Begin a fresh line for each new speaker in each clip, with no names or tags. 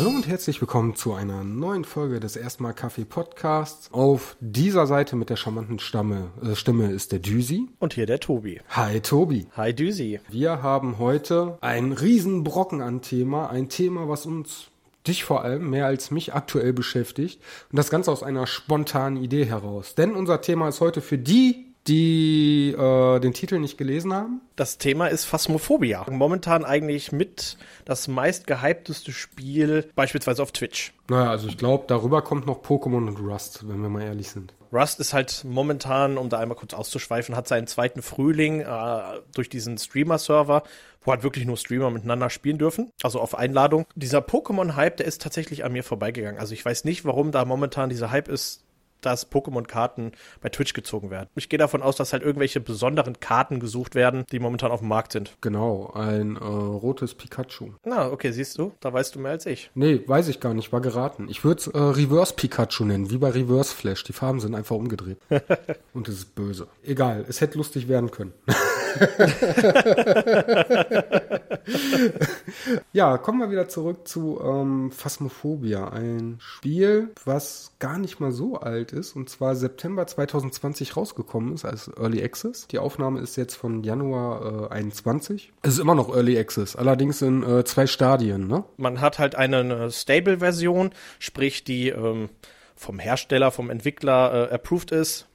Hallo und herzlich willkommen zu einer neuen Folge des Erstmal Kaffee Podcasts. Auf dieser Seite mit der charmanten Stamme, äh, Stimme ist der Düsi.
Und hier der Tobi.
Hi Tobi.
Hi Düsi.
Wir haben heute einen riesen Brocken an Thema, ein Thema, was uns dich vor allem mehr als mich aktuell beschäftigt und das Ganze aus einer spontanen Idee heraus. Denn unser Thema ist heute für die, die äh, den Titel nicht gelesen haben.
Das Thema ist Phasmophobia. Momentan eigentlich mit das meist gehypteste Spiel, beispielsweise auf Twitch.
Naja, also ich glaube, darüber kommt noch Pokémon und Rust, wenn wir mal ehrlich sind.
Rust ist halt momentan, um da einmal kurz auszuschweifen, hat seinen zweiten Frühling äh, durch diesen Streamer-Server, wo halt wirklich nur Streamer miteinander spielen dürfen, also auf Einladung. Dieser Pokémon-Hype, der ist tatsächlich an mir vorbeigegangen. Also ich weiß nicht, warum da momentan dieser Hype ist, dass Pokémon-Karten bei Twitch gezogen werden. Ich gehe davon aus, dass halt irgendwelche besonderen Karten gesucht werden, die momentan auf dem Markt sind.
Genau, ein äh, rotes Pikachu.
Na, okay, siehst du, da weißt du mehr als ich.
Nee, weiß ich gar nicht, war geraten. Ich würde es äh, Reverse Pikachu nennen, wie bei Reverse Flash. Die Farben sind einfach umgedreht. Und es ist böse. Egal, es hätte lustig werden können. ja, kommen wir wieder zurück zu ähm, Phasmophobia, ein Spiel, was gar nicht mal so alt ist und zwar September 2020 rausgekommen ist als Early Access. Die Aufnahme ist jetzt von Januar äh, 21. Es ist immer noch Early Access, allerdings in äh, zwei Stadien. Ne?
Man hat halt eine, Stable-Version, sprich die ähm, vom Hersteller, vom Entwickler äh, approved ist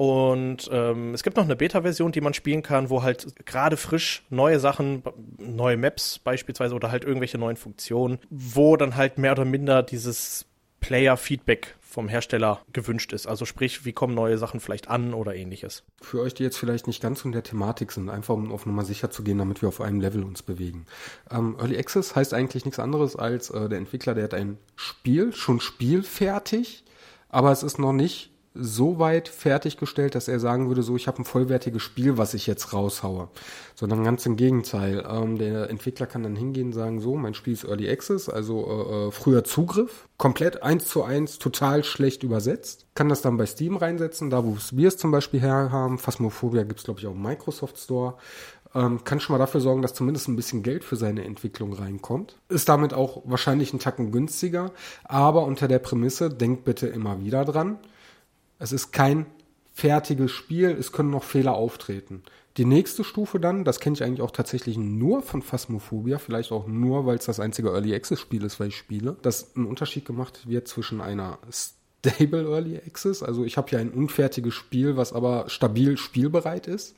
und ähm, es gibt noch eine Beta-Version, die man spielen kann, wo halt gerade frisch neue Sachen, neue Maps beispielsweise oder halt irgendwelche neuen Funktionen, wo dann halt mehr oder minder dieses Player-Feedback vom Hersteller gewünscht ist. Also sprich, wie kommen neue Sachen vielleicht an oder ähnliches.
Für euch, die jetzt vielleicht nicht ganz in der Thematik sind, einfach um auf Nummer sicher zu gehen, damit wir auf einem Level uns bewegen. Ähm, Early Access heißt eigentlich nichts anderes als äh, der Entwickler, der hat ein Spiel, schon spielfertig, aber es ist noch nicht so weit fertiggestellt, dass er sagen würde, so ich habe ein vollwertiges Spiel, was ich jetzt raushaue. Sondern ganz im Gegenteil. Ähm, der Entwickler kann dann hingehen und sagen, so, mein Spiel ist Early Access, also äh, äh früher Zugriff, komplett eins zu eins, total schlecht übersetzt. Kann das dann bei Steam reinsetzen, da wo wir es zum Beispiel her haben. Phasmophobia gibt's glaube ich, auch im Microsoft Store. Ähm, kann schon mal dafür sorgen, dass zumindest ein bisschen Geld für seine Entwicklung reinkommt. Ist damit auch wahrscheinlich einen Tacken günstiger, aber unter der Prämisse, denkt bitte immer wieder dran, es ist kein fertiges Spiel, es können noch Fehler auftreten. Die nächste Stufe dann, das kenne ich eigentlich auch tatsächlich nur von Phasmophobia, vielleicht auch nur, weil es das einzige Early Access Spiel ist, weil ich spiele, dass ein Unterschied gemacht wird zwischen einer Stable Early Access, also ich habe hier ein unfertiges Spiel, was aber stabil spielbereit ist,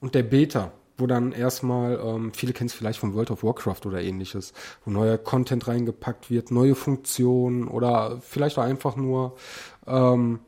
und der Beta, wo dann erstmal, ähm, viele kennen es vielleicht von World of Warcraft oder ähnliches, wo neuer Content reingepackt wird, neue Funktionen oder vielleicht auch einfach nur ähm,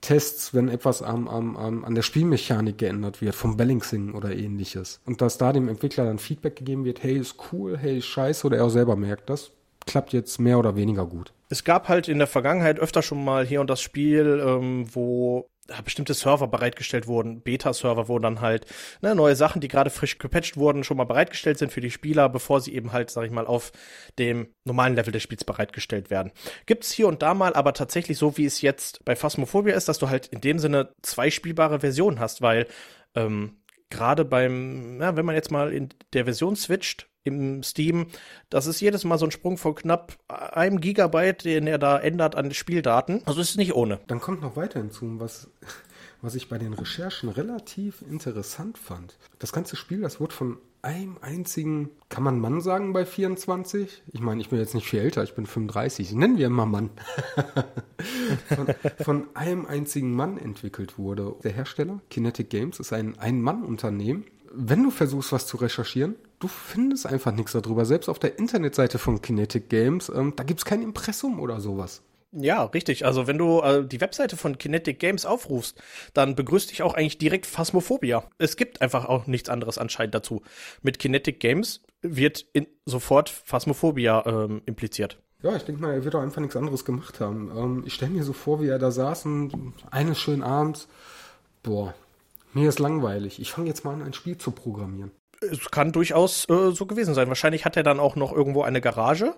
Tests, wenn etwas am, am, am, an der Spielmechanik geändert wird, vom Balancing oder ähnliches. Und dass da dem Entwickler dann Feedback gegeben wird, hey, ist cool, hey, ist scheiße, oder er auch selber merkt, das klappt jetzt mehr oder weniger gut.
Es gab halt in der Vergangenheit öfter schon mal hier und das Spiel, ähm, wo bestimmte Server bereitgestellt wurden, Beta-Server, wo dann halt ne, neue Sachen, die gerade frisch gepatcht wurden, schon mal bereitgestellt sind für die Spieler, bevor sie eben halt, sag ich mal, auf dem normalen Level des Spiels bereitgestellt werden. Gibt's hier und da mal, aber tatsächlich so, wie es jetzt bei Phasmophobia ist, dass du halt in dem Sinne zwei spielbare Versionen hast, weil ähm, gerade beim, ja, wenn man jetzt mal in der Version switcht, im Steam, das ist jedes Mal so ein Sprung von knapp einem Gigabyte, den er da ändert an Spieldaten. Also ist es nicht ohne.
Dann kommt noch weiter hinzu, was, was ich bei den Recherchen relativ interessant fand. Das ganze Spiel, das wurde von einem einzigen, kann man Mann sagen bei 24? Ich meine, ich bin jetzt nicht viel älter, ich bin 35. Nennen wir immer Mann. von, von, einem einzigen Mann entwickelt wurde. Der Hersteller, Kinetic Games, ist ein Ein-Mann-Unternehmen. Wenn du versuchst, was zu recherchieren, du findest einfach nichts darüber. Selbst auf der Internetseite von Kinetic Games, ähm, da gibt es kein Impressum oder sowas.
Ja, richtig. Also wenn du äh, die Webseite von Kinetic Games aufrufst, dann begrüßt dich auch eigentlich direkt Phasmophobia. Es gibt einfach auch nichts anderes anscheinend dazu. Mit Kinetic Games wird sofort Phasmophobia ähm, impliziert.
Ja, ich denke mal, er wird auch einfach nichts anderes gemacht haben. Ähm, ich stelle mir so vor, wie er da saß und eines schönen Abends, boah, mir ist langweilig. Ich fange jetzt mal an, ein Spiel zu programmieren.
Es kann durchaus äh, so gewesen sein. Wahrscheinlich hat er dann auch noch irgendwo eine Garage,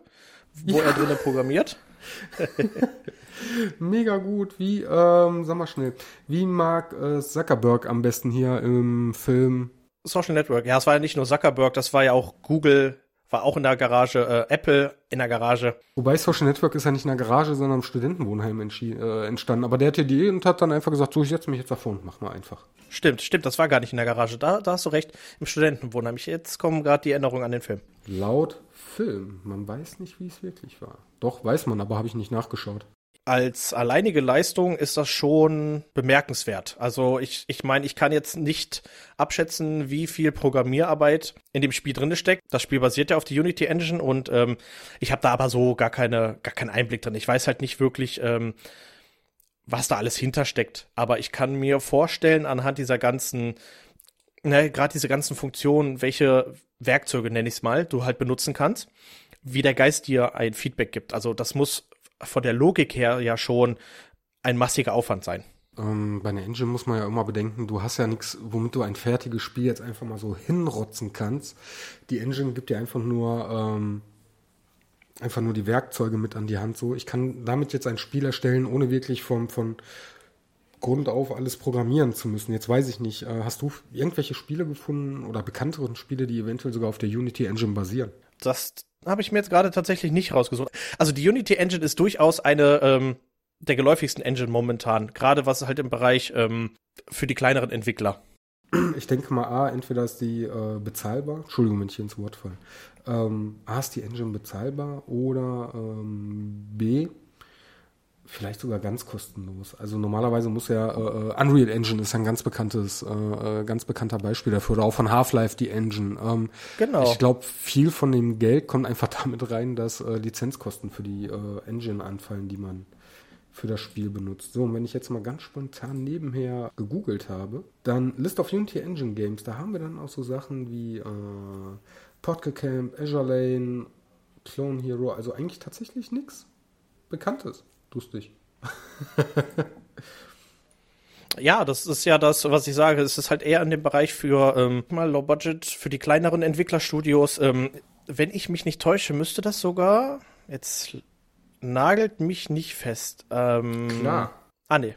wo ja. er drinnen programmiert.
Mega gut. Wie, ähm, sag mal schnell, wie mag äh, Zuckerberg am besten hier im Film?
Social Network. Ja, es war ja nicht nur Zuckerberg, das war ja auch Google war auch in der Garage, äh, Apple in der Garage.
Wobei Social Network ist ja nicht in der Garage, sondern im Studentenwohnheim äh, entstanden. Aber der hat die Idee und hat dann einfach gesagt, so, ich setze mich jetzt davor und mach mal einfach.
Stimmt, stimmt, das war gar nicht in der Garage. Da, da hast du recht, im Studentenwohnheim. Jetzt kommen gerade die Erinnerungen an den Film.
Laut Film. Man weiß nicht, wie es wirklich war. Doch, weiß man, aber habe ich nicht nachgeschaut
als alleinige Leistung ist das schon bemerkenswert. Also ich, ich meine, ich kann jetzt nicht abschätzen, wie viel Programmierarbeit in dem Spiel drin steckt. Das Spiel basiert ja auf die Unity Engine und ähm, ich habe da aber so gar keine, gar keinen Einblick drin. Ich weiß halt nicht wirklich, ähm, was da alles hintersteckt. Aber ich kann mir vorstellen, anhand dieser ganzen, ne, gerade diese ganzen Funktionen, welche Werkzeuge, nenne ich es mal, du halt benutzen kannst, wie der Geist dir ein Feedback gibt. Also das muss von der Logik her ja schon ein massiger Aufwand sein.
Ähm, bei einer Engine muss man ja immer bedenken, du hast ja nichts, womit du ein fertiges Spiel jetzt einfach mal so hinrotzen kannst. Die Engine gibt dir einfach nur ähm, einfach nur die Werkzeuge mit an die Hand. So, ich kann damit jetzt ein Spiel erstellen, ohne wirklich vom, von Grund auf alles programmieren zu müssen. Jetzt weiß ich nicht, äh, hast du irgendwelche Spiele gefunden oder bekannteren Spiele, die eventuell sogar auf der Unity Engine basieren?
Das habe ich mir jetzt gerade tatsächlich nicht rausgesucht. Also die Unity Engine ist durchaus eine ähm, der geläufigsten Engine momentan, gerade was halt im Bereich ähm, für die kleineren Entwickler.
Ich denke mal, A, entweder ist die äh, bezahlbar, Entschuldigung, wenn ich hier ins Wort falle. Ähm, A, ist die Engine bezahlbar oder ähm, B, Vielleicht sogar ganz kostenlos. Also normalerweise muss ja äh, äh, Unreal Engine ist ein ganz bekanntes, äh, äh, ganz bekannter Beispiel dafür. Oder auch von Half-Life die Engine. Ähm, genau. Ich glaube, viel von dem Geld kommt einfach damit rein, dass äh, Lizenzkosten für die äh, Engine anfallen, die man für das Spiel benutzt. So, und wenn ich jetzt mal ganz spontan nebenher gegoogelt habe, dann List of Unity Engine Games, da haben wir dann auch so Sachen wie äh, Podca Camp, Azure Lane, Clone Hero, also eigentlich tatsächlich nichts Bekanntes lustig.
ja, das ist ja das, was ich sage. Es ist halt eher in dem Bereich für ähm, mal Low Budget, für die kleineren Entwicklerstudios. Ähm, wenn ich mich nicht täusche, müsste das sogar. Jetzt nagelt mich nicht fest. Ähm,
Klar.
Ah, nee.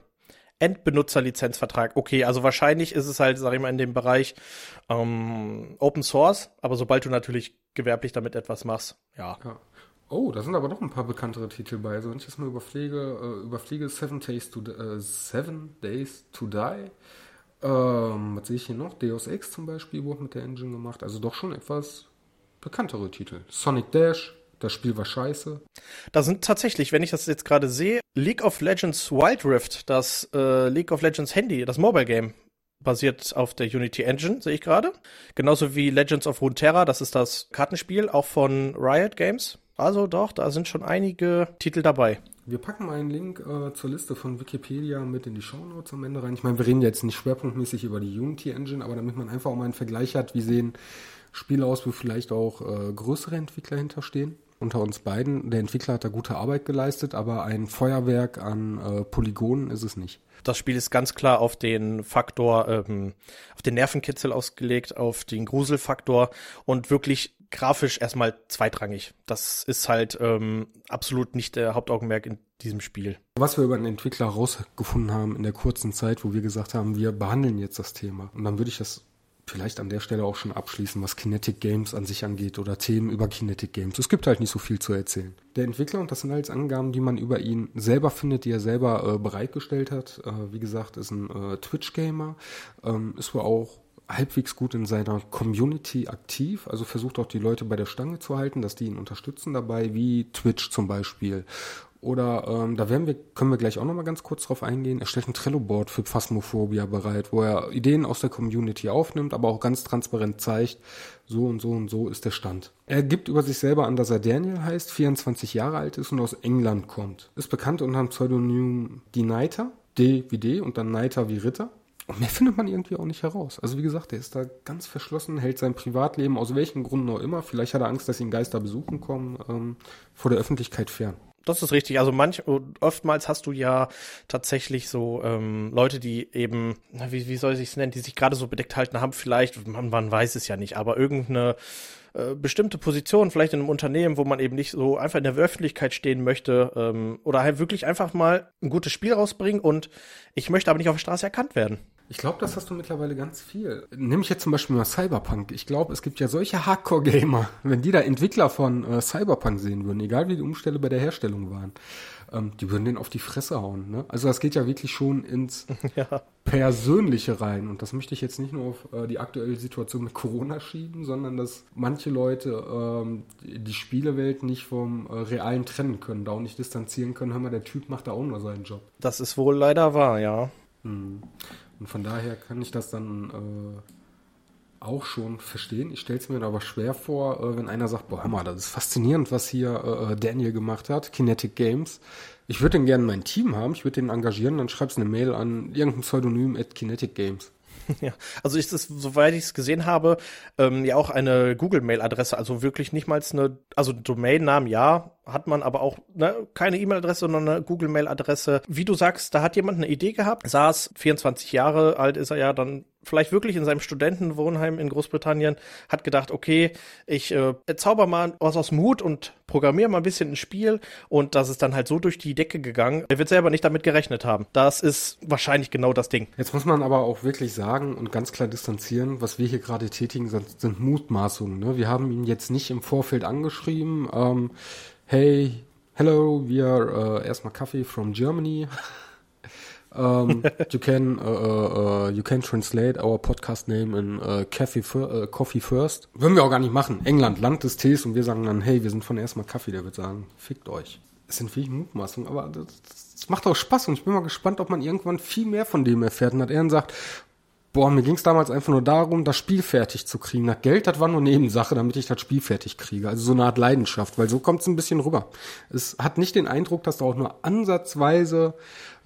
Endbenutzerlizenzvertrag. Okay, also wahrscheinlich ist es halt, sag ich mal, in dem Bereich ähm, Open Source, aber sobald du natürlich gewerblich damit etwas machst, ja. ja.
Oh, da sind aber noch ein paar bekanntere Titel bei. Also wenn ich jetzt mal überfliege, äh, überfliege Seven Days to, äh, Seven Days to Die. Ähm, was sehe ich hier noch? Deus Ex zum Beispiel wurde mit der Engine gemacht. Also doch schon etwas bekanntere Titel. Sonic Dash, das Spiel war scheiße.
Da sind tatsächlich, wenn ich das jetzt gerade sehe, League of Legends Wild Rift, das äh, League of Legends Handy, das Mobile Game, basiert auf der Unity Engine, sehe ich gerade. Genauso wie Legends of Runeterra, das ist das Kartenspiel, auch von Riot Games. Also doch, da sind schon einige Titel dabei.
Wir packen mal einen Link äh, zur Liste von Wikipedia mit in die Shownotes am Ende rein. Ich meine, wir reden jetzt nicht schwerpunktmäßig über die Unity Engine, aber damit man einfach auch mal einen Vergleich hat, wie sehen Spiele aus, wo vielleicht auch äh, größere Entwickler hinterstehen. Unter uns beiden, der Entwickler hat da gute Arbeit geleistet, aber ein Feuerwerk an äh, Polygonen ist es nicht.
Das Spiel ist ganz klar auf den Faktor, ähm, auf den Nervenkitzel ausgelegt, auf den Gruselfaktor und wirklich grafisch erstmal zweitrangig. Das ist halt ähm, absolut nicht der Hauptaugenmerk in diesem Spiel.
Was wir über einen Entwickler herausgefunden haben in der kurzen Zeit, wo wir gesagt haben, wir behandeln jetzt das Thema. Und dann würde ich das vielleicht an der Stelle auch schon abschließen, was Kinetic Games an sich angeht oder Themen über Kinetic Games. Es gibt halt nicht so viel zu erzählen. Der Entwickler, und das sind alles Angaben, die man über ihn selber findet, die er selber äh, bereitgestellt hat. Äh, wie gesagt, ist ein äh, Twitch-Gamer, ähm, ist wohl auch halbwegs gut in seiner Community aktiv, also versucht auch die Leute bei der Stange zu halten, dass die ihn unterstützen dabei, wie Twitch zum Beispiel. Oder ähm, da werden wir, können wir gleich auch nochmal ganz kurz drauf eingehen. Er stellt ein Trello-Board für Phasmophobia bereit, wo er Ideen aus der Community aufnimmt, aber auch ganz transparent zeigt, so und so und so ist der Stand. Er gibt über sich selber an, dass er Daniel heißt, 24 Jahre alt ist und aus England kommt. Ist bekannt unter dem Pseudonym Die Niter, D wie D und dann Niter wie Ritter. Und mehr findet man irgendwie auch nicht heraus. Also wie gesagt, der ist da ganz verschlossen, hält sein Privatleben aus welchen Gründen auch immer, vielleicht hat er Angst, dass ihn Geister besuchen kommen, ähm, vor der Öffentlichkeit fern.
Das ist richtig. Also manch, oftmals hast du ja tatsächlich so ähm, Leute, die eben, wie, wie soll ich es nennen, die sich gerade so bedeckt halten haben, vielleicht, man, man weiß es ja nicht, aber irgendeine äh, bestimmte Position, vielleicht in einem Unternehmen, wo man eben nicht so einfach in der Öffentlichkeit stehen möchte ähm, oder halt wirklich einfach mal ein gutes Spiel rausbringen und ich möchte aber nicht auf der Straße erkannt werden.
Ich glaube, das hast du mittlerweile ganz viel. Nimm ich jetzt zum Beispiel mal Cyberpunk. Ich glaube, es gibt ja solche Hardcore-Gamer, wenn die da Entwickler von äh, Cyberpunk sehen würden, egal wie die Umstände bei der Herstellung waren, ähm, die würden den auf die Fresse hauen. Ne? Also das geht ja wirklich schon ins ja. Persönliche rein. Und das möchte ich jetzt nicht nur auf äh, die aktuelle Situation mit Corona schieben, sondern dass manche Leute ähm, die Spielewelt nicht vom äh, Realen trennen können, da auch nicht distanzieren können. Hör mal, der Typ macht da auch nur seinen Job.
Das ist wohl leider wahr, ja.
Hm. Und von daher kann ich das dann äh, auch schon verstehen. Ich stelle es mir aber schwer vor, äh, wenn einer sagt, boah, hör mal, das ist faszinierend, was hier äh, Daniel gemacht hat, Kinetic Games. Ich würde den gerne mein Team haben, ich würde den engagieren, dann schreibst eine Mail an irgendein Pseudonym at Kinetic Games.
Ja, also ist es, soweit ich es gesehen habe, ähm, ja auch eine Google-Mail-Adresse, also wirklich nicht mal eine, also Domain-Namen ja, hat man aber auch ne, keine E-Mail-Adresse, sondern eine Google-Mail-Adresse. Wie du sagst, da hat jemand eine Idee gehabt, saß 24 Jahre alt ist er ja dann vielleicht wirklich in seinem Studentenwohnheim in Großbritannien, hat gedacht, okay, ich äh, zauber mal was aus Mut und programmiere mal ein bisschen ein Spiel und das ist dann halt so durch die Decke gegangen. Er wird selber nicht damit gerechnet haben. Das ist wahrscheinlich genau das Ding.
Jetzt muss man aber auch wirklich sagen und ganz klar distanzieren, was wir hier gerade tätigen, sind, sind Mutmaßungen. Ne? Wir haben ihn jetzt nicht im Vorfeld angeschrieben, ähm, hey, hello, are uh, erstmal Kaffee from Germany. Um, you can uh, uh, you can translate our podcast name in uh, Coffee, uh, Coffee First. Würden wir auch gar nicht machen. England, Land des Tees und wir sagen dann, hey, wir sind von erstmal Kaffee. Der wird sagen, fickt euch. Es sind wirklich Mutmaßungen, aber das, das macht auch Spaß und ich bin mal gespannt, ob man irgendwann viel mehr von dem erfährt und hat er dann sagt, boah, mir ging es damals einfach nur darum, das Spiel fertig zu kriegen. Das Geld, das war nur Nebensache, damit ich das Spiel fertig kriege. Also so eine Art Leidenschaft, weil so kommt es ein bisschen rüber. Es hat nicht den Eindruck, dass da auch nur ansatzweise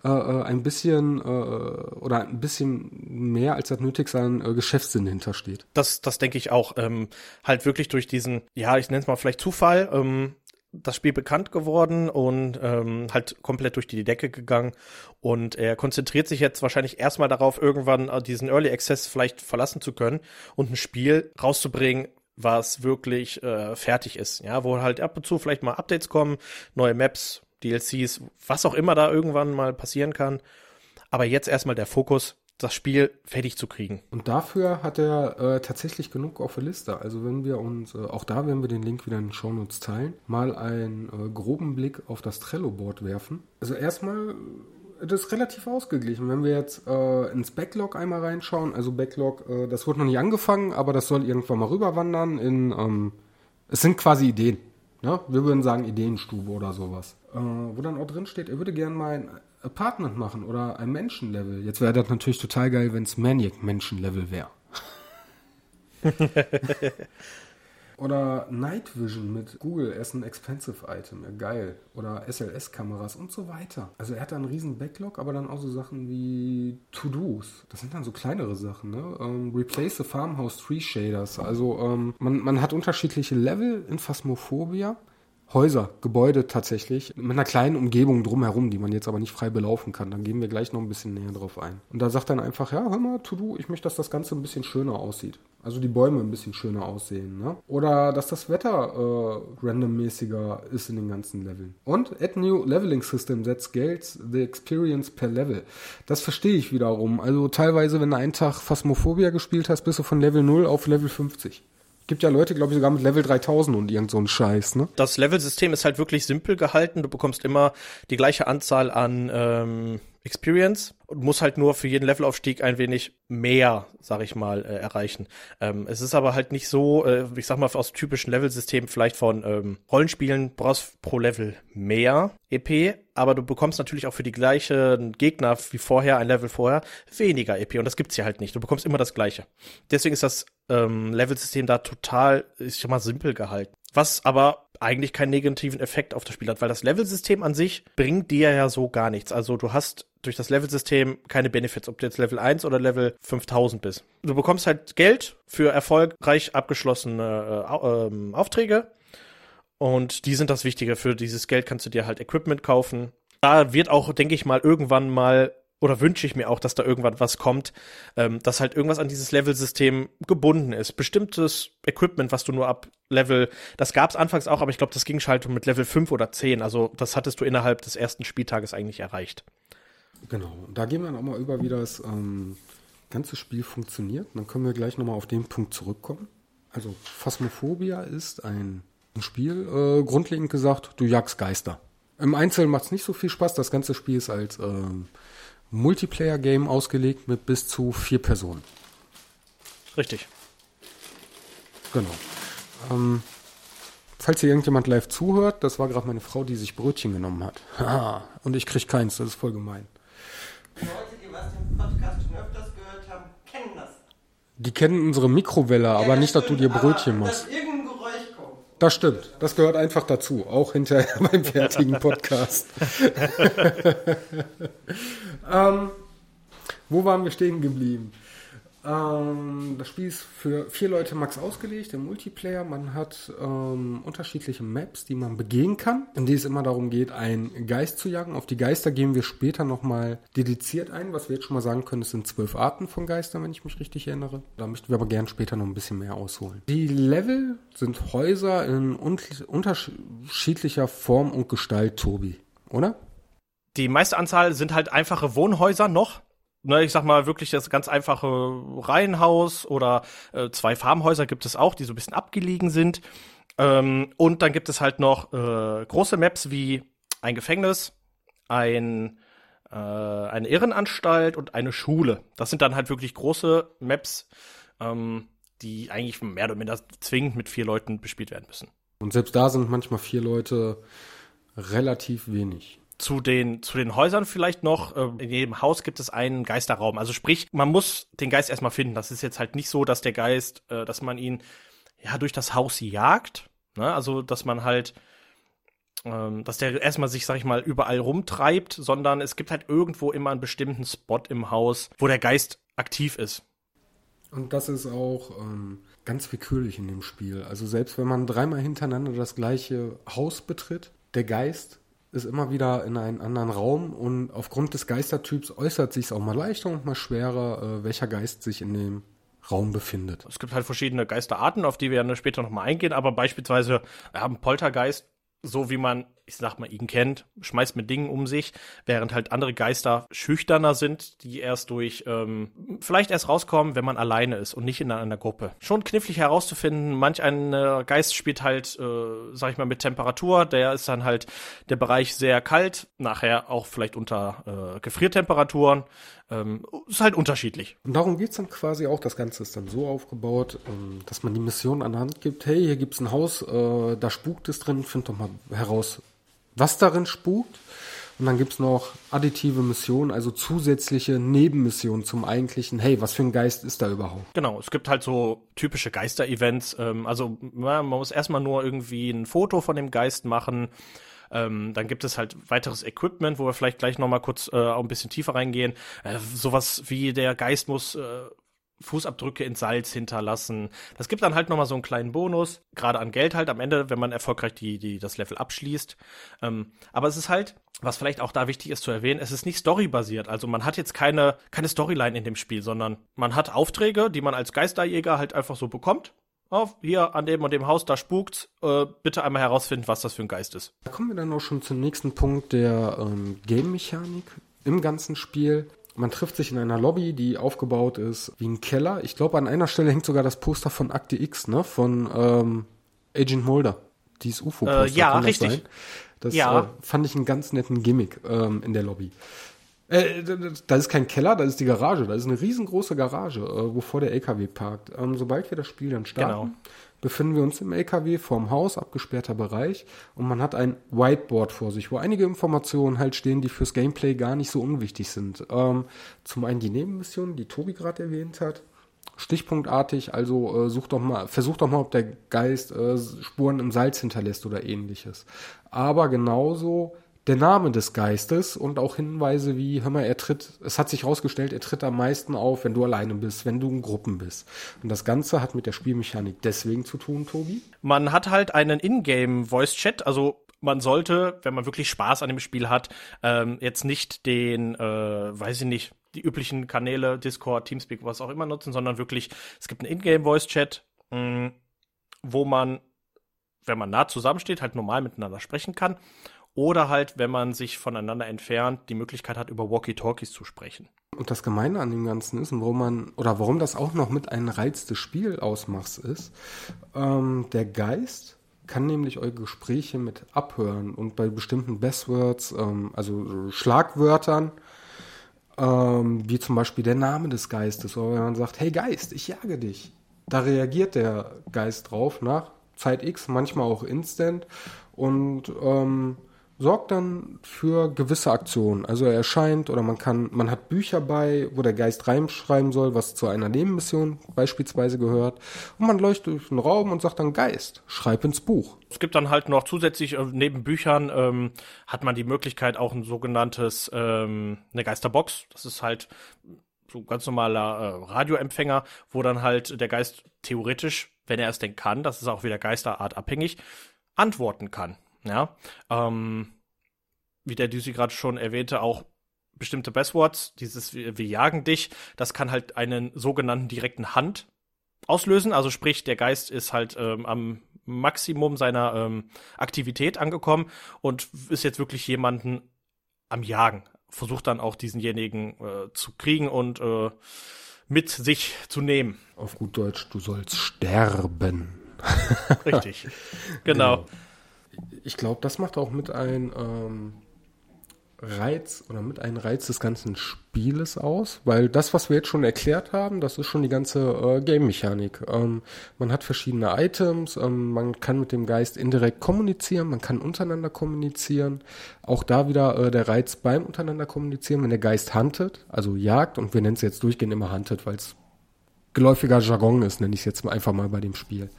äh, äh, ein bisschen äh, oder ein bisschen mehr als das nötig sein äh, Geschäftssinn hintersteht.
Das, das denke ich auch. Ähm, halt wirklich durch diesen, ja, ich nenne es mal vielleicht Zufall, ähm, das Spiel bekannt geworden und ähm, halt komplett durch die Decke gegangen. Und er konzentriert sich jetzt wahrscheinlich erstmal darauf, irgendwann äh, diesen Early Access vielleicht verlassen zu können und ein Spiel rauszubringen, was wirklich äh, fertig ist. Ja, wo halt ab und zu vielleicht mal Updates kommen, neue Maps, DLCs, was auch immer da irgendwann mal passieren kann. Aber jetzt erstmal der Fokus das Spiel fertig zu kriegen.
Und dafür hat er äh, tatsächlich genug auf der Liste. Also wenn wir uns, äh, auch da werden wir den Link wieder in den Shownotes teilen, mal einen äh, groben Blick auf das Trello-Board werfen. Also erstmal, das ist relativ ausgeglichen. Wenn wir jetzt äh, ins Backlog einmal reinschauen, also Backlog, äh, das wurde noch nicht angefangen, aber das soll irgendwann mal rüberwandern in, ähm, es sind quasi Ideen. Ne? Wir würden sagen Ideenstube oder sowas. Äh, wo dann auch drin steht, er würde gerne mal ein Apartment machen oder ein Menschenlevel. Jetzt wäre das natürlich total geil, wenn es Maniac Menschenlevel wäre. oder Night Vision mit Google er ist ein Expensive Item, ja geil. Oder SLS-Kameras und so weiter. Also er hat da einen riesen Backlog, aber dann auch so Sachen wie To-Dos. Das sind dann so kleinere Sachen, ne? Ähm, replace the Farmhouse Tree Shaders. Also ähm, man, man hat unterschiedliche Level in Phasmophobia. Häuser, Gebäude tatsächlich, mit einer kleinen Umgebung drumherum, die man jetzt aber nicht frei belaufen kann. Dann gehen wir gleich noch ein bisschen näher drauf ein. Und da sagt dann einfach, ja, hör mal, to ich möchte, dass das Ganze ein bisschen schöner aussieht. Also die Bäume ein bisschen schöner aussehen, ne? Oder dass das Wetter äh, randommäßiger ist in den ganzen Leveln. Und add new leveling system that scales the experience per level. Das verstehe ich wiederum. Also teilweise, wenn du einen Tag Phasmophobia gespielt hast, bist du von Level 0 auf Level 50. Gibt ja Leute, glaube ich, sogar mit Level 3000 und irgend so ein Scheiß, ne?
Das Level-System ist halt wirklich simpel gehalten. Du bekommst immer die gleiche Anzahl an ähm, Experience und musst halt nur für jeden Levelaufstieg ein wenig mehr, sag ich mal, äh, erreichen. Ähm, es ist aber halt nicht so, äh, ich sag mal, aus typischen Levelsystemen vielleicht von ähm, Rollenspielen brauchst pro Level mehr EP, aber du bekommst natürlich auch für die gleichen Gegner wie vorher, ein Level vorher, weniger EP und das gibt's hier halt nicht. Du bekommst immer das gleiche. Deswegen ist das ähm, Level-System da total, ich sag mal, simpel gehalten. Was aber eigentlich keinen negativen Effekt auf das Spiel hat, weil das Level-System an sich bringt dir ja so gar nichts. Also du hast durch das Level-System keine Benefits, ob du jetzt Level 1 oder Level 5000 bist. Du bekommst halt Geld für erfolgreich abgeschlossene äh, äh, Aufträge und die sind das Wichtige. Für dieses Geld kannst du dir halt Equipment kaufen. Da wird auch, denke ich mal, irgendwann mal oder wünsche ich mir auch, dass da irgendwann was kommt, ähm, dass halt irgendwas an dieses Level-System gebunden ist. Bestimmtes Equipment, was du nur ab Level, das gab es anfangs auch, aber ich glaube, das ging halt mit Level 5 oder 10. Also das hattest du innerhalb des ersten Spieltages eigentlich erreicht.
Genau, da gehen wir dann auch mal über, wie das ähm, ganze Spiel funktioniert. Dann können wir gleich nochmal auf den Punkt zurückkommen. Also Phasmophobia ist ein Spiel, äh, grundlegend gesagt, du jagst Geister. Im Einzelnen macht es nicht so viel Spaß. Das ganze Spiel ist als ähm, Multiplayer-Game ausgelegt mit bis zu vier Personen.
Richtig.
Genau. Ähm, falls hier irgendjemand live zuhört, das war gerade meine Frau, die sich Brötchen genommen hat. Ha, und ich krieg keins, das ist voll gemein.
Leute, die was den Podcast schon öfters gehört haben, kennen das.
Die kennen unsere Mikrowelle, aber
Ja,
nicht, dass du dir Brötchen
aber
machst.
Dass.
Das stimmt. Das gehört einfach dazu. Auch hinterher beim fertigen Podcast. ähm, wo waren wir stehen geblieben? Ähm, das Spiel ist für vier Leute max ausgelegt im Multiplayer. Man hat ähm, unterschiedliche Maps, die man begehen kann, in die es immer darum geht, einen Geist zu jagen. Auf die Geister gehen wir später nochmal dediziert ein. Was wir jetzt schon mal sagen können, es sind zwölf Arten von Geistern, wenn ich mich richtig erinnere. Da möchten wir aber gern später noch ein bisschen mehr ausholen. Die Level sind Häuser in un unterschiedlicher Form und Gestalt, Tobi, oder?
Die meiste Anzahl sind halt einfache Wohnhäuser noch. Ne, ich sag mal wirklich das ganz einfache Reihenhaus oder äh, zwei Farmhäuser gibt es auch, die so ein bisschen abgelegen sind. Ähm, und dann gibt es halt noch äh, große Maps wie ein Gefängnis, ein äh, eine Irrenanstalt und eine Schule. Das sind dann halt wirklich große Maps, ähm, die eigentlich mehr oder minder zwingend mit vier Leuten bespielt werden müssen.
Und selbst da sind manchmal vier Leute relativ wenig.
Zu den, zu den Häusern vielleicht noch. äh, In jedem Haus gibt es einen Geisterraum. Also sprich, man muss den Geist erstmal finden. Das ist jetzt halt nicht so, dass der Geist, äh, dass man ihn ja durch das Haus jagt. Ne? Also, dass man halt, ähm, dass der erstmal sich, sag ich mal, überall rumtreibt, sondern es gibt halt irgendwo immer einen bestimmten Spot im Haus, wo der Geist aktiv ist.
Und das ist auch ähm, ganz willkürlich in dem Spiel. Also selbst wenn man dreimal hintereinander das gleiche Haus betritt, der Geist ist immer wieder in einen anderen Raum und aufgrund des Geistertyps äußert sich es auch mal leichter und mal schwerer, äh, welcher Geist sich in dem Raum befindet.
Es gibt halt verschiedene Geisterarten, auf die wir dann später nochmal eingehen, aber beispielsweise haben Poltergeist, so wie man, ich sag mal, ihn kennt, schmeißt mit Dingen um sich, während halt andere Geister schüchterner sind, die erst durch, ähm, vielleicht erst rauskommen, wenn man alleine ist und nicht in einer Gruppe. Schon knifflig herauszufinden, manch ein äh, Geist spielt halt, äh, sag ich mal, mit Temperatur, der ist dann halt der Bereich sehr kalt, nachher auch vielleicht unter äh, Gefriertemperaturen, ähm, ist halt unterschiedlich.
Und darum geht's dann quasi auch. Das Ganze ist dann so aufgebaut, ähm, dass man die Mission an der Hand gibt. Hey, hier gibt's ein Haus, äh, da spukt es drin. Find doch mal heraus, was darin spukt. Und dann gibt's noch additive Missionen, also zusätzliche Nebenmissionen zum eigentlichen, hey, was für ein Geist ist da überhaupt?
Genau, es gibt halt so typische Geister-Events. Ähm, also man muss erstmal nur irgendwie ein Foto von dem Geist machen. Ähm, dann gibt es halt weiteres Equipment, wo wir vielleicht gleich noch mal kurz äh, auch ein bisschen tiefer reingehen. Äh, sowas wie der Geist muss äh, Fußabdrücke in Salz hinterlassen. Das gibt dann halt noch mal so einen kleinen Bonus, gerade an Geld halt am Ende, wenn man erfolgreich die, die das Level abschließt. Ähm, aber es ist halt, was vielleicht auch da wichtig ist zu erwähnen, es ist nicht storybasiert. Also man hat jetzt keine keine Storyline in dem Spiel, sondern man hat Aufträge, die man als Geisterjäger halt einfach so bekommt. Auf, hier an dem und dem Haus, da spukt's. Äh, bitte einmal herausfinden, was das für ein Geist ist.
Da kommen wir dann auch schon zum nächsten Punkt der ähm, Game-Mechanik im ganzen Spiel. Man trifft sich in einer Lobby, die aufgebaut ist wie ein Keller. Ich glaube, an einer Stelle hängt sogar das Poster von Akte X, ne? Von ähm, Agent Mulder. Dieses UFO-Poster.
Äh, ja,
kann das
richtig.
sein? Das
Ja.
äh, fand ich einen ganz netten Gimmick ähm, in der Lobby. Äh, das ist kein Keller, das ist die Garage. Das ist eine riesengroße Garage, äh, wovor der LKW parkt. Ähm, sobald wir das Spiel dann starten,
Genau.
Befinden wir uns im LKW vorm Haus, abgesperrter Bereich, und man hat ein Whiteboard vor sich, wo einige Informationen halt stehen, die fürs Gameplay gar nicht so unwichtig sind. Ähm, zum einen die Nebenmission, die Tobi gerade erwähnt hat. Stichpunktartig, also äh, such doch mal, versuch doch mal, ob der Geist äh, Spuren im Salz hinterlässt oder ähnliches. Aber genauso der Name des Geistes und auch Hinweise wie, hör mal, er tritt, es hat sich herausgestellt, er tritt am meisten auf, wenn du alleine bist, wenn du in Gruppen bist. Und das Ganze hat mit der Spielmechanik deswegen zu tun, Tobi.
Man hat halt einen Ingame-Voice-Chat, also man sollte, wenn man wirklich Spaß an dem Spiel hat, ähm, jetzt nicht den, äh, weiß ich nicht, die üblichen Kanäle, Discord, Teamspeak, was auch immer nutzen, sondern wirklich, es gibt einen Ingame-Voice-Chat, mh, wo man, wenn man nah zusammensteht, halt normal miteinander sprechen kann. Oder halt, wenn man sich voneinander entfernt, die Möglichkeit hat, über Walkie-Talkies zu sprechen.
Und das Gemeine an dem Ganzen ist, warum man, oder warum das auch noch mit einem Reiz des Spiels ausmacht, ist, ähm, der Geist kann nämlich eure Gespräche mit abhören und bei bestimmten Bestwords, ähm, also Schlagwörtern, ähm, wie zum Beispiel der Name des Geistes, oder wenn man sagt, hey Geist, ich jage dich. Da reagiert der Geist drauf nach Zeit X, manchmal auch instant und ähm, sorgt dann für gewisse Aktionen. Also er erscheint oder man kann, man hat Bücher bei, wo der Geist reinschreiben soll, was zu einer Nebenmission beispielsweise gehört. Und man leuchtet durch den Raum und sagt dann Geist, schreib ins Buch.
Es gibt dann halt noch zusätzlich äh, neben Büchern ähm, hat man die Möglichkeit auch ein sogenanntes ähm, eine Geisterbox. Das ist halt so ganz normaler äh, Radioempfänger, wo dann halt der Geist theoretisch, wenn er es denn kann, das ist auch wieder Geisterart abhängig, antworten kann. Ja, ähm, wie der Düsi gerade schon erwähnte, auch bestimmte Bestwords, dieses wir, wir jagen dich, das kann halt einen sogenannten direkten Hand auslösen. Also sprich, der Geist ist halt ähm, am Maximum seiner ähm, Aktivität angekommen und ist jetzt wirklich jemanden am Jagen. Versucht dann auch diesenjenigen äh, zu kriegen und äh, mit sich zu nehmen.
Auf gut Deutsch, du sollst sterben.
Richtig. genau. genau
ich glaube, das macht auch mit ein ähm, Reiz oder mit einem Reiz des ganzen Spieles aus, weil das, was wir jetzt schon erklärt haben, das ist schon die ganze äh, Game-Mechanik. Ähm, man hat verschiedene Items, ähm, man kann mit dem Geist indirekt kommunizieren, man kann untereinander kommunizieren. Auch da wieder äh, der Reiz beim untereinander kommunizieren, wenn der Geist huntet, also jagt, und wir nennen es jetzt durchgehend immer huntet, weil es geläufiger Jargon ist, nenne ich es jetzt einfach mal bei dem Spiel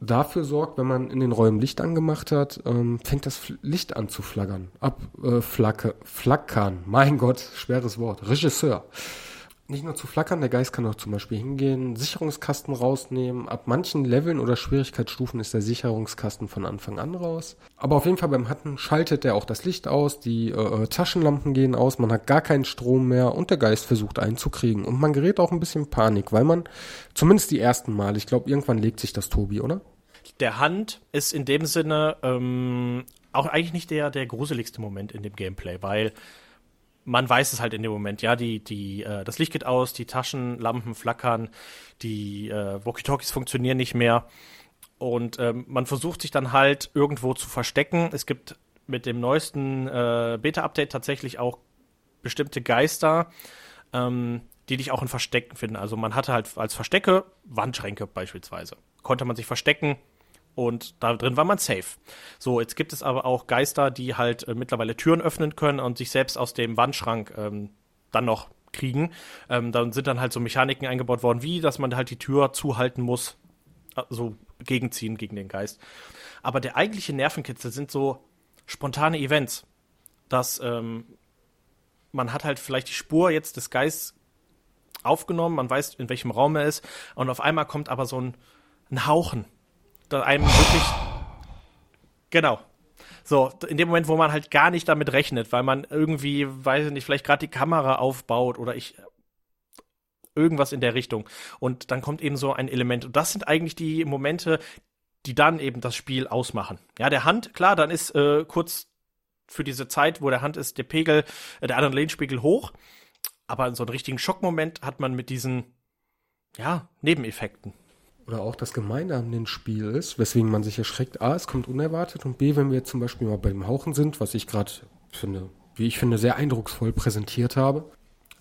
dafür sorgt, wenn man in den Räumen Licht angemacht hat, ähm, fängt das Licht an zu flackern. Ab, äh, flacke, flackern. Mein Gott, schweres Wort. Regisseur. Nicht nur zu flackern, der Geist kann auch zum Beispiel hingehen, Sicherungskasten rausnehmen. Ab manchen Leveln oder Schwierigkeitsstufen ist der Sicherungskasten von Anfang an raus. Aber auf jeden Fall beim Hatten schaltet er auch das Licht aus, die äh, äh, Taschenlampen gehen aus, man hat gar keinen Strom mehr und der Geist versucht einzukriegen. Und man gerät auch ein bisschen Panik, weil man, zumindest die ersten Mal, ich glaube, irgendwann legt sich das Tobi, oder?
Der Hand ist in dem Sinne ähm, auch eigentlich nicht der, der gruseligste Moment in dem Gameplay, weil man weiß es halt in dem Moment, ja, die, die, äh, das Licht geht aus, die Taschenlampen flackern, die äh, Walkie-Talkies funktionieren nicht mehr. Und ähm, man versucht sich dann halt irgendwo zu verstecken. Es gibt mit dem neuesten äh, Beta-Update tatsächlich auch bestimmte Geister, ähm, die dich auch in Verstecken finden. Also man hatte halt als Verstecke Wandschränke beispielsweise. Konnte man sich verstecken, und da drin war man safe. So, jetzt gibt es aber auch Geister, die halt äh, mittlerweile Türen öffnen können und sich selbst aus dem Wandschrank ähm, dann noch kriegen. Ähm, dann sind dann halt so Mechaniken eingebaut worden, wie dass man halt die Tür zuhalten muss, äh, so gegenziehen gegen den Geist. Aber der eigentliche Nervenkitzel sind so spontane Events, dass ähm, man hat halt vielleicht die Spur jetzt des Geistes aufgenommen, man weiß, in welchem Raum er ist, und auf einmal kommt aber so ein, ein Hauchen da einem wirklich. Genau. So, in dem Moment, wo man halt gar nicht damit rechnet, weil man irgendwie, weiß ich nicht, vielleicht gerade die Kamera aufbaut oder ich irgendwas in der Richtung. Und dann kommt eben so ein Element. Und das sind eigentlich die Momente, die dann eben das Spiel ausmachen. Ja, der Hand, klar, dann ist äh, kurz für diese Zeit, wo der Hand ist, der Pegel, äh, der Adrenalinspiegel hoch. Aber so einen richtigen Schockmoment hat man mit diesen, ja, Nebeneffekten
oder auch das Gemeine an dem Spiel ist, weswegen man sich erschreckt, A, es kommt unerwartet und B, wenn wir zum Beispiel mal beim Hauchen sind, was ich gerade finde, wie ich finde, sehr eindrucksvoll präsentiert habe,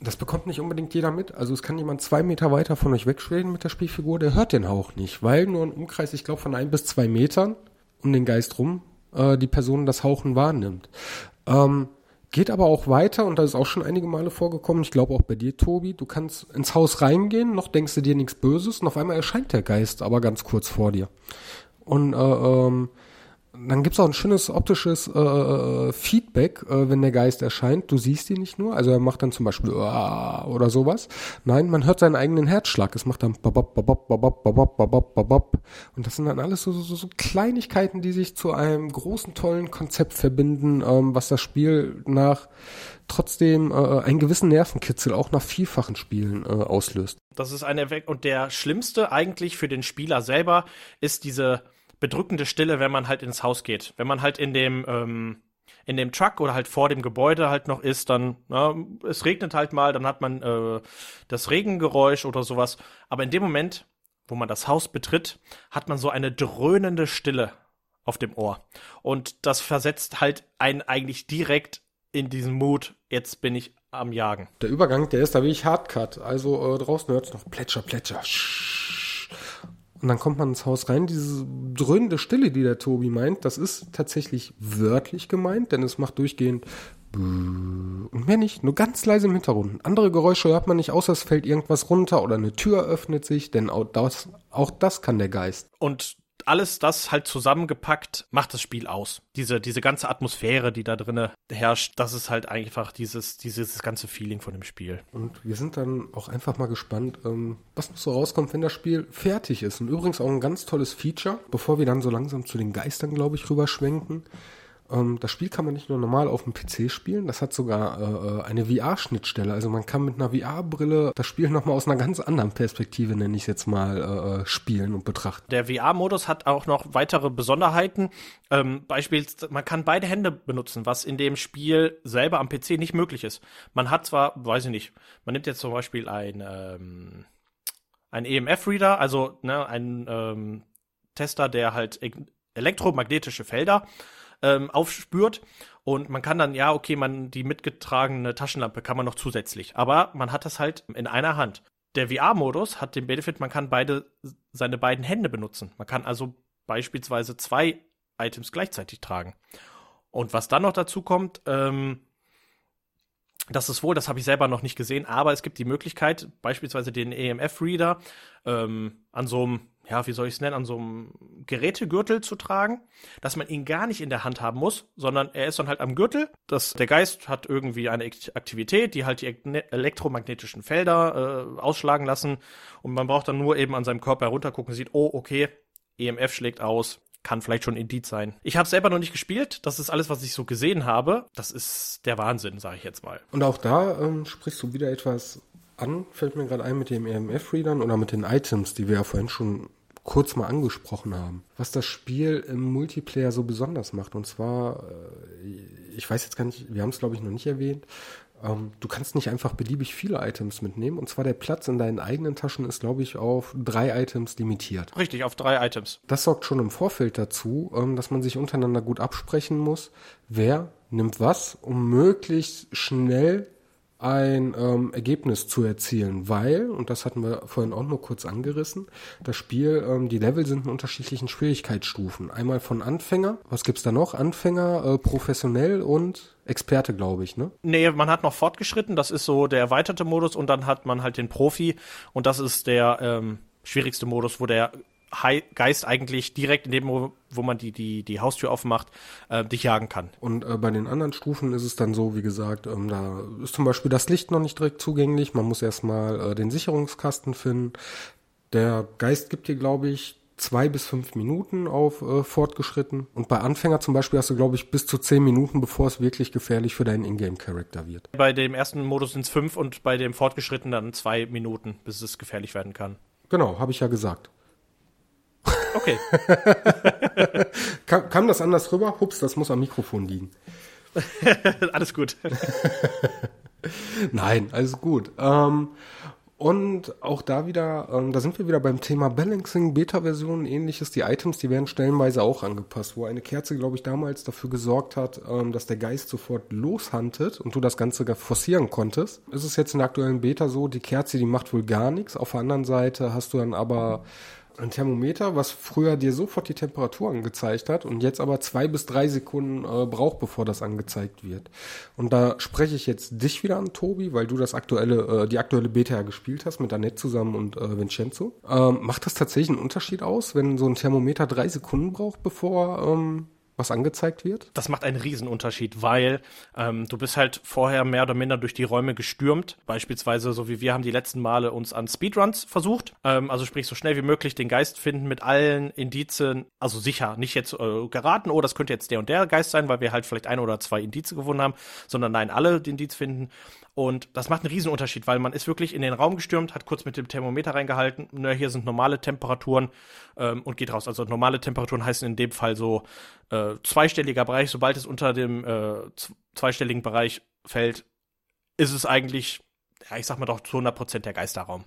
das bekommt nicht unbedingt jeder mit. Also es kann jemand zwei Meter weiter von euch wegschweben mit der Spielfigur, der hört den Hauch nicht, weil nur ein Umkreis, ich glaube, von ein bis zwei Metern um den Geist rum äh, die Person das Hauchen wahrnimmt. Ähm, Geht aber auch weiter und das ist auch schon einige Male vorgekommen. Ich glaube auch bei dir, Tobi. Du kannst ins Haus reingehen, noch denkst du dir nichts Böses und auf einmal erscheint der Geist aber ganz kurz vor dir. Und äh, ähm, dann gibt's auch ein schönes optisches äh, äh, Feedback, äh, wenn der Geist erscheint. Du siehst ihn nicht nur, also er macht dann zum Beispiel uh, oder sowas. Nein, man hört seinen eigenen Herzschlag. Es macht dann babab, babab, babab, babab, babab, babab. Und das sind dann alles so, so, so Kleinigkeiten, die sich zu einem großen, tollen Konzept verbinden, ähm, was das Spiel nach trotzdem äh, einen gewissen Nervenkitzel auch nach vielfachen Spielen äh, auslöst.
Das ist ein Effekt. Und der schlimmste eigentlich für den Spieler selber ist diese bedrückende Stille, wenn man halt ins Haus geht. Wenn man halt in dem, ähm, in dem Truck oder halt vor dem Gebäude halt noch ist, dann, na, es regnet halt mal, dann hat man äh, das Regengeräusch oder sowas. Aber in dem Moment, wo man das Haus betritt, hat man so eine dröhnende Stille auf dem Ohr. Und das versetzt halt einen eigentlich direkt in diesen Mut, jetzt bin ich am Jagen.
Der Übergang, der ist da wie ich Hardcut. Also äh, draußen hört es noch Plätscher, Plätscher. Und dann kommt man ins Haus rein. Diese dröhnende Stille, die der Tobi meint, das ist tatsächlich wörtlich gemeint, denn es macht durchgehend und mehr nicht, nur ganz leise im Hintergrund. Andere Geräusche hört man nicht, außer es fällt irgendwas runter oder eine Tür öffnet sich, denn auch das, auch das kann der Geist.
Und alles das halt zusammengepackt macht das Spiel aus. Diese, diese ganze Atmosphäre, die da drinne herrscht, das ist halt einfach dieses, dieses ganze Feeling von dem Spiel.
Und wir sind dann auch einfach mal gespannt, ähm, was noch so rauskommt, wenn das Spiel fertig ist. Und übrigens auch ein ganz tolles Feature, bevor wir dann so langsam zu den Geistern, glaube ich, rüberschwenken. Ähm, das Spiel kann man nicht nur normal auf dem PC spielen, das hat sogar äh, äh eine VR-Schnittstelle. Also man kann mit einer VR-Brille das Spiel nochmal aus einer ganz anderen Perspektive, nenne ich es jetzt mal, äh, äh spielen und betrachten.
Der VR-Modus hat auch noch weitere Besonderheiten. Ähm, beispielsweise, man kann beide Hände benutzen, was in dem Spiel selber am PC nicht möglich ist. Man hat zwar, weiß ich nicht, man nimmt jetzt zum Beispiel ein, ähm, ein EMF-Reader, also ne, ein ähm, Tester, der halt elektromagnetische Felder ähm, aufspürt. Und man kann dann, ja, okay, man die mitgetragene Taschenlampe kann man noch zusätzlich. Aber man hat das halt in einer Hand. Der VR-Modus hat den Benefit, man kann beide, seine beiden Hände benutzen. Man kann also beispielsweise zwei Items gleichzeitig tragen. Und was dann noch dazu kommt, ähm, das ist wohl, das habe ich selber noch nicht gesehen, aber es gibt die Möglichkeit, beispielsweise den EMF-Reader ähm, an so einem ja, wie soll ich es nennen, an so einem Gerätegürtel zu tragen, dass man ihn gar nicht in der Hand haben muss, sondern er ist dann halt am Gürtel. Das, der Geist hat irgendwie eine Aktivität, die halt die elektromagnetischen Felder äh, ausschlagen lassen und man braucht dann nur eben an seinem Körper heruntergucken, sieht, oh, okay, EMF schlägt aus, kann vielleicht schon Indiz sein. Ich habe selber noch nicht gespielt. Das ist alles, was ich so gesehen habe. Das ist der Wahnsinn, sage ich jetzt mal.
Und auch da ähm, sprichst du wieder etwas an, fällt mir gerade ein mit den EMF-Readern oder mit den Items, die wir ja vorhin schon kurz mal angesprochen haben, was das Spiel im Multiplayer so besonders macht. Und zwar, äh, ich weiß jetzt gar nicht, wir haben es glaube ich noch nicht erwähnt, ähm, du kannst nicht einfach beliebig viele Items mitnehmen. Und zwar der Platz in deinen eigenen Taschen ist, glaube ich, auf drei Items limitiert.
Richtig, auf drei Items.
Das sorgt schon im Vorfeld dazu, ähm, dass man sich untereinander gut absprechen muss, wer nimmt was, um möglichst schnell ein ähm, Ergebnis zu erzielen, weil, und das hatten wir vorhin auch nur kurz angerissen, das Spiel, ähm, die Level sind in unterschiedlichen Schwierigkeitsstufen. Einmal von Anfänger, was gibt's da noch? Anfänger, äh, professionell und Experte, glaube ich, ne?
Nee, man hat noch fortgeschritten, das ist so der erweiterte Modus und dann hat man halt den Profi und das ist der ähm, schwierigste Modus, wo der Geist eigentlich direkt in dem, wo, wo man die, die, die Haustür aufmacht, äh, dich jagen kann.
Und äh, bei den anderen Stufen ist es dann so, wie gesagt, ähm, da ist zum Beispiel das Licht noch nicht direkt zugänglich. Man muss erstmal äh, den Sicherungskasten finden. Der Geist gibt dir, glaube ich, zwei bis fünf Minuten auf äh, fortgeschritten. Und bei Anfänger zum Beispiel hast du, glaube ich, bis zu zehn Minuten, bevor es wirklich gefährlich für deinen Ingame-Charakter wird.
Bei dem ersten Modus sind es fünf und bei dem fortgeschrittenen dann zwei Minuten, bis es gefährlich werden kann.
Genau, habe ich ja gesagt.
Okay.
kam, kam das anders rüber? Hups, das muss am Mikrofon liegen.
alles gut.
Nein, alles gut. Ähm, und auch da wieder, ähm, da sind wir wieder beim Thema Balancing, Beta-Versionen, ähnliches. Die Items, die werden stellenweise auch angepasst, wo eine Kerze, glaube ich, damals dafür gesorgt hat, ähm, dass der Geist sofort loshantet und du das Ganze forcieren konntest. Ist es jetzt in der aktuellen Beta so, die Kerze, die macht wohl gar nichts. Auf der anderen Seite hast du dann aber ein Thermometer, was früher dir sofort die Temperatur angezeigt hat und jetzt aber zwei bis drei Sekunden äh, braucht, bevor das angezeigt wird. Und da spreche ich jetzt dich wieder an, Tobi, weil du das aktuelle, äh, die aktuelle Beta ja gespielt hast mit Annette zusammen und äh, Vincenzo. Ähm, macht das tatsächlich einen Unterschied aus, wenn so ein Thermometer drei Sekunden braucht, bevor ähm, was angezeigt wird?
Das macht einen Riesenunterschied, weil ähm, du bist halt vorher mehr oder minder durch die Räume gestürmt. Beispielsweise, so wie wir haben die letzten Male uns an Speedruns versucht. Ähm, also sprich, so schnell wie möglich den Geist finden mit allen Indizien. Also sicher, nicht jetzt äh, geraten, oh, das könnte jetzt der und der Geist sein, weil wir halt vielleicht ein oder zwei Indizien gefunden haben, sondern nein, alle den Indiz finden. Und das macht einen Riesenunterschied, weil man ist wirklich in den Raum gestürmt, hat kurz mit dem Thermometer reingehalten, ne, hier sind normale Temperaturen ähm, und geht raus. Also normale Temperaturen heißen in dem Fall so äh, zweistelliger Bereich. Sobald es unter dem äh, zweistelligen Bereich fällt, ist es eigentlich, ja, ich sag mal doch zu 100% der Geisterraum.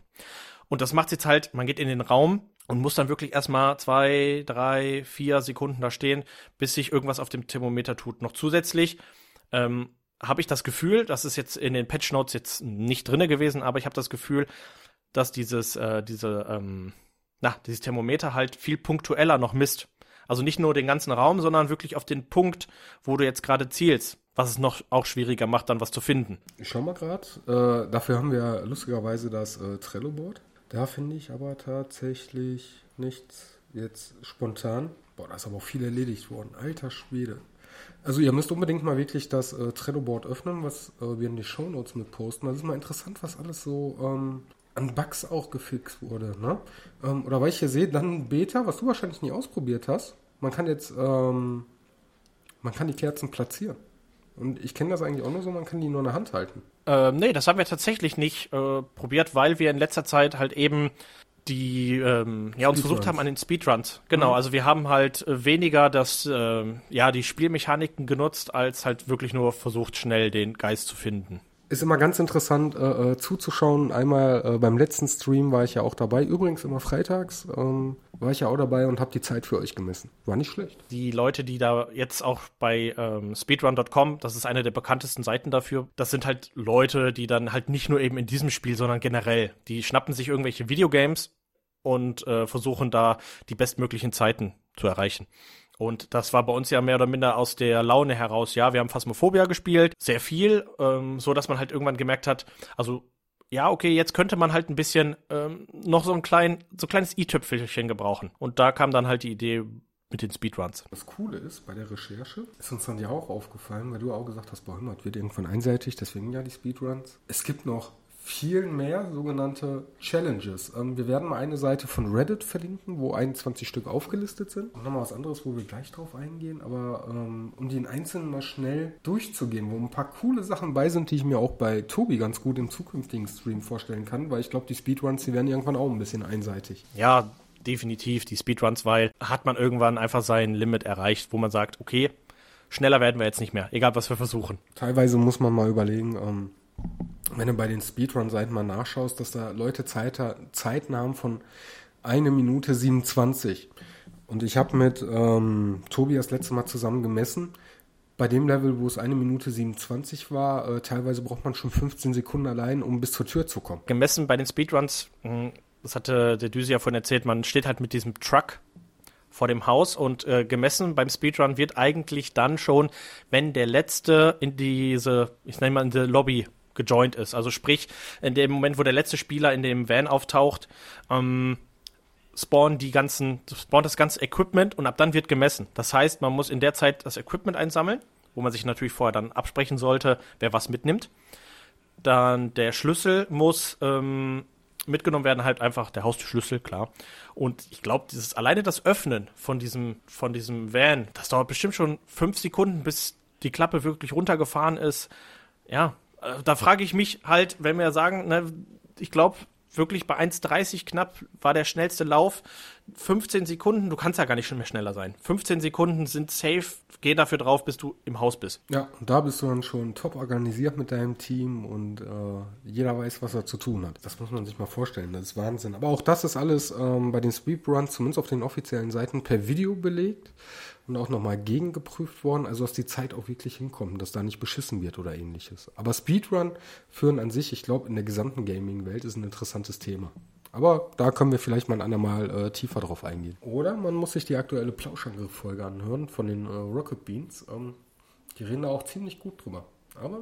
Und das macht jetzt halt, man geht in den Raum und muss dann wirklich erstmal zwei, drei, vier Sekunden da stehen, bis sich irgendwas auf dem Thermometer tut. Noch zusätzlich ähm, habe ich das Gefühl, das ist jetzt in den Patch Notes jetzt nicht drinne gewesen, aber ich habe das Gefühl, dass dieses, äh, diese, ähm, na, dieses Thermometer halt viel punktueller noch misst. Also nicht nur den ganzen Raum, sondern wirklich auf den Punkt, wo du jetzt gerade zielst, was es noch auch schwieriger macht, dann was zu finden.
Ich schau mal gerade. Äh, dafür haben wir lustigerweise das äh, Trello-Board. Da finde ich aber tatsächlich nichts jetzt spontan. Boah, da ist aber auch viel erledigt worden. Alter Schwede. Also ihr müsst unbedingt mal wirklich das äh, Trello-Board öffnen, was äh, wir in die Shownotes mit posten. Das ist mal interessant, was alles so ähm, an Bugs auch gefixt wurde. Ne? Ähm, oder weil ich hier sehe, dann Beta, was du wahrscheinlich nie ausprobiert hast. Man kann jetzt, ähm, man kann die Kerzen platzieren. Und ich kenne das eigentlich auch nur so, man kann die nur in der Hand halten.
Ähm, nee, das haben wir tatsächlich nicht äh, probiert, weil wir in letzter Zeit halt eben die ähm, ja, uns versucht haben an den Speedruns. Genau, mhm. also wir haben halt äh, weniger das, äh, ja, die Spielmechaniken genutzt, als halt wirklich nur versucht, schnell den Geist zu finden.
Ist immer ganz interessant äh, äh, zuzuschauen. Einmal äh, beim letzten Stream war ich ja auch dabei. Übrigens immer freitags ähm, war ich ja auch dabei und habe die Zeit für euch gemessen. War nicht schlecht.
Die Leute, die da jetzt auch bei ähm, speedrun.com, das ist eine der bekanntesten Seiten dafür, das sind halt Leute, die dann halt nicht nur eben in diesem Spiel, sondern generell, die schnappen sich irgendwelche Videogames und äh, versuchen da die bestmöglichen Zeiten zu erreichen. Und das war bei uns ja mehr oder minder aus der Laune heraus. Ja, wir haben Phasmophobia gespielt, sehr viel, ähm, so dass man halt irgendwann gemerkt hat, also ja, okay, jetzt könnte man halt ein bisschen ähm, noch so ein klein, so ein kleines i-Tüpfelchen gebrauchen. Und da kam dann halt die Idee mit den Speedruns.
Das Coole ist, bei der Recherche ist uns dann ja auch aufgefallen, weil du auch gesagt hast, boah, wird irgendwann einseitig, deswegen ja die Speedruns. Es gibt noch viel mehr sogenannte Challenges. Ähm, wir werden mal eine Seite von Reddit verlinken, wo 21 Stück aufgelistet sind. Und nochmal was anderes, wo wir gleich drauf eingehen. Aber ähm, um die in einzelnen mal schnell durchzugehen, wo ein paar coole Sachen bei sind, die ich mir auch bei Tobi ganz gut im zukünftigen Stream vorstellen kann, weil ich glaube, die Speedruns, die werden irgendwann auch ein bisschen einseitig.
Ja, definitiv die Speedruns, weil hat man irgendwann einfach sein Limit erreicht, wo man sagt, okay, schneller werden wir jetzt nicht mehr, egal was wir versuchen.
Teilweise muss man mal überlegen, ähm, wenn du bei den Speedrun-Seiten mal nachschaust, dass da Leute Zeit, Zeiten haben von eine Minute 27. Und ich habe mit ähm, Tobi letzte Mal zusammen gemessen. Bei dem Level, wo es eine Minute 27 war, äh, teilweise braucht man schon 15 Sekunden allein, um bis zur Tür zu kommen.
Gemessen bei den Speedruns, hm, das hatte der Düse ja vorhin erzählt, man steht halt mit diesem Truck vor dem Haus und äh, gemessen beim Speedrun wird eigentlich dann schon, wenn der letzte in diese, ich nenne mal in die Lobby gejoint ist. Also sprich, in dem Moment, wo der letzte Spieler in dem Van auftaucht, ähm, spawnen die ganzen, spawnt das ganze Equipment und ab dann wird gemessen. Das heißt, man muss in der Zeit das Equipment einsammeln, wo man sich natürlich vorher dann absprechen sollte, wer was mitnimmt. Dann der Schlüssel muss ähm, mitgenommen werden, halt einfach der Haustürschlüssel, klar. Und ich glaube, dieses alleine das Öffnen von diesem, von diesem Van, das dauert bestimmt schon fünf Sekunden, bis die Klappe wirklich runtergefahren ist. Ja, da frage ich mich halt, wenn wir sagen, ne, ich glaube, wirklich bei 1,30 knapp war der schnellste Lauf. 15 Sekunden, du kannst ja gar nicht mehr schneller sein. 15 Sekunden sind safe, geh dafür drauf, bis du im Haus bist.
Ja, und da bist du dann schon top organisiert mit deinem Team und äh, jeder weiß, was er zu tun hat. Das muss man sich mal vorstellen, das ist Wahnsinn. Aber auch das ist alles ähm, bei den Speedruns, zumindest auf den offiziellen Seiten, per Video belegt und auch nochmal gegengeprüft worden, also dass die Zeit auch wirklich hinkommt, dass da nicht beschissen wird oder ähnliches. Aber Speedrun führen an sich, ich glaube, in der gesamten Gaming-Welt ist ein interessantes Thema. Aber da können wir vielleicht mal ein andermal äh, tiefer drauf eingehen. Oder man muss sich die aktuelle Plauschangriff-Folge anhören von den äh, Rocket Beans. Ähm, die reden da auch ziemlich gut drüber. Aber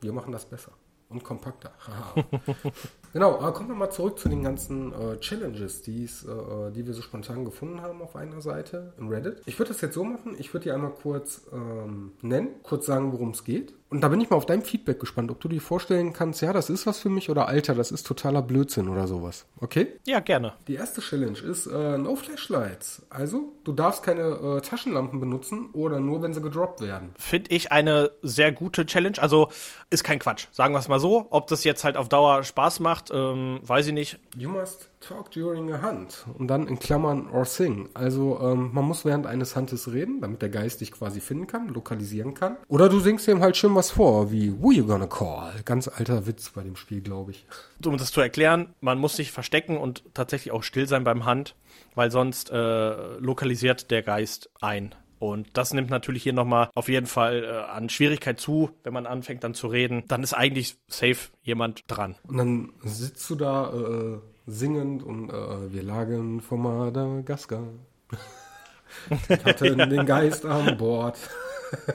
wir machen das besser und kompakter. genau, aber kommen wir mal zurück zu den ganzen äh, Challenges, die's, äh, die wir so spontan gefunden haben auf einer Seite im Reddit. Ich würde das jetzt so machen, ich würde die einmal kurz ähm, nennen, kurz sagen, worum es geht Und da bin ich mal auf dein Feedback gespannt, ob du dir vorstellen kannst, ja, das ist was für mich oder Alter, das ist totaler Blödsinn oder sowas. Okay?
Ja, gerne.
Die erste Challenge ist äh, No Flashlights. Also, du darfst keine äh, Taschenlampen benutzen oder nur, wenn sie gedroppt werden.
Finde ich eine sehr gute Challenge. Also ist kein Quatsch. Sagen wir es mal so. Ob das jetzt halt auf Dauer Spaß macht, ähm, weiß ich nicht.
You must talk during a hunt. Und dann in Klammern or sing. Also, ähm, man muss während eines Huntes reden, damit der Geist dich quasi finden kann, lokalisieren kann. Oder du singst ihm halt schön was vor, wie Who you gonna call? Ganz alter Witz bei dem Spiel, glaube ich.
Um das zu erklären, man muss sich verstecken und tatsächlich auch still sein beim Hunt, weil sonst äh, lokalisiert der Geist ein. Und das nimmt natürlich hier nochmal auf jeden Fall äh, an Schwierigkeit zu, wenn man anfängt dann zu reden. Dann ist eigentlich safe jemand dran.
Und dann sitzt du da äh, singend und äh, wir lagen vor Madagaskar. ich hatte den Geist an Bord.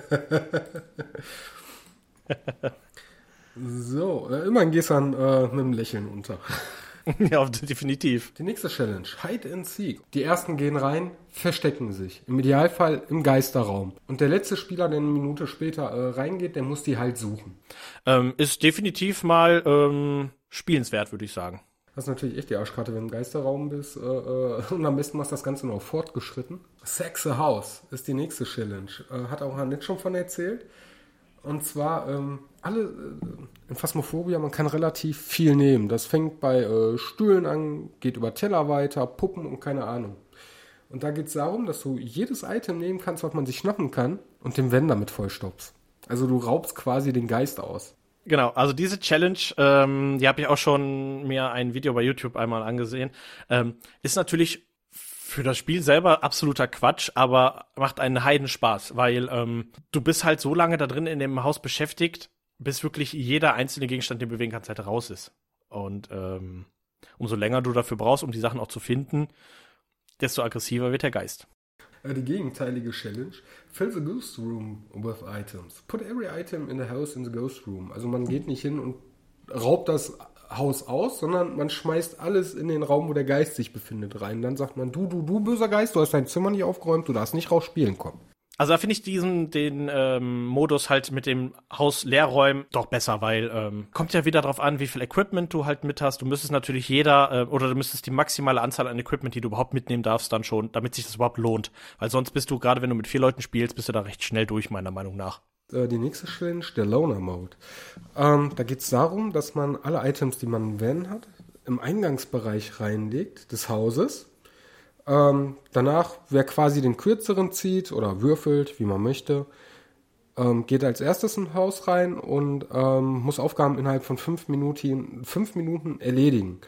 so, äh, immerhin gehst du dann äh, mit einem Lächeln unter.
ja, definitiv.
Die nächste Challenge, Hide and Seek. Die ersten gehen rein, verstecken sich. Im Idealfall im Geisterraum. Und der letzte Spieler, der eine Minute später äh, reingeht, der muss die halt suchen.
Ähm, ist definitiv mal ähm, spielenswert, würde ich sagen.
Das ist natürlich echt die Arschkarte, wenn du im Geisterraum bist. Äh, äh, und am besten machst du das Ganze noch fortgeschritten. Sex a House ist die nächste Challenge. Äh, hat auch Hanit schon von erzählt. Und zwar, ähm, alle in Phasmophobia, man kann relativ viel nehmen. Das fängt bei Stühlen an, geht über Teller weiter, Puppen und keine Ahnung. Und da geht es darum, dass du jedes Item nehmen kannst, was man sich schnappen kann und den Wenn damit vollstopfst. Also du raubst quasi den Geist aus.
Genau, also diese Challenge, ähm, die habe ich auch schon mir ein Video bei YouTube einmal angesehen, ähm, ist natürlich für das Spiel selber absoluter Quatsch, aber macht einen Heidenspaß, weil ähm, du bist halt so lange da drin in dem Haus beschäftigt, bis wirklich jeder einzelne Gegenstand, den du bewegen kannst, halt raus ist. Und ähm, umso länger du dafür brauchst, um die Sachen auch zu finden, desto aggressiver wird der Geist.
Äh, Die gegenteilige Challenge. Fill the ghost room with items. Put every item in the house in the ghost room. Also man geht nicht hin und raubt das Haus aus, sondern man schmeißt alles in den Raum, wo der Geist sich befindet, rein. Dann sagt man, du, du, du, böser Geist, du hast dein Zimmer nicht aufgeräumt, du darfst nicht raus spielen kommen.
Also da finde ich diesen, den ähm, Modus halt mit dem Haus leerräumen doch besser, weil ähm, kommt ja wieder drauf an, wie viel Equipment du halt mit hast. Du müsstest natürlich jeder, äh, oder du müsstest die maximale Anzahl an Equipment, die du überhaupt mitnehmen darfst, dann schon, damit sich das überhaupt lohnt. Weil sonst bist du, gerade wenn du mit vier Leuten spielst, bist du da recht schnell durch, meiner Meinung nach.
Äh, Die nächste Challenge, der Loner Mode. Ähm, da geht es darum, dass man alle Items, die man im Van hat, im Eingangsbereich reinlegt des Hauses. Ähm, danach, wer quasi den kürzeren zieht oder würfelt, wie man möchte, ähm, geht als erstes ins Haus rein und ähm, muss Aufgaben innerhalb von fünf Minuten, fünf Minuten erledigen.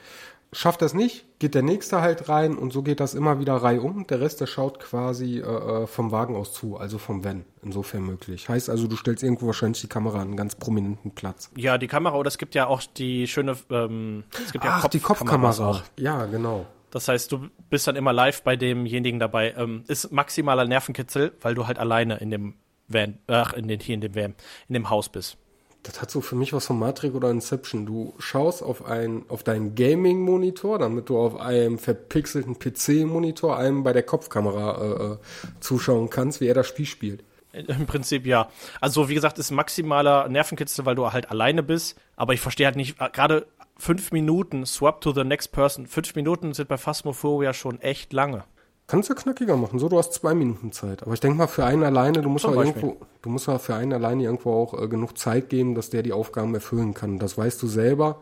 Schafft das nicht, geht der nächste halt rein und so geht das immer wieder reihum. Der Rest, der schaut quasi äh, äh, vom Wagen aus zu, also vom Van, insofern möglich. Heißt also, du stellst irgendwo wahrscheinlich die Kamera an einen ganz prominenten Platz.
Ja, die Kamera, oder es gibt ja auch die schöne, ähm, es gibt ja
Ach, die
Kopfkameras
Kopfkamera.
auch.
Ja, genau.
Das heißt, du bist dann immer live bei demjenigen dabei. Ähm, ist maximaler Nervenkitzel, weil du halt alleine in dem Van, ach, in den, hier in dem Van, in dem Haus bist.
Das hat so für mich was von Matrix oder Inception. Du schaust auf, ein, auf deinen Gaming-Monitor, damit du auf einem verpixelten PC-Monitor einem bei der Kopfkamera äh, äh, zuschauen kannst, wie er das Spiel spielt.
Im Prinzip ja. Also wie gesagt, ist maximaler Nervenkitzel, weil du halt alleine bist. Aber ich verstehe halt nicht, äh, gerade fünf Minuten, swap to the next person. Fünf Minuten sind bei Phasmophobia schon echt lange.
Kannst du knackiger machen. So, du hast zwei Minuten Zeit. Aber ich denke mal, für einen alleine, du musst ja irgendwo, du musst ja für einen alleine irgendwo auch äh, genug Zeit geben, dass der die Aufgaben erfüllen kann. Das weißt du selber.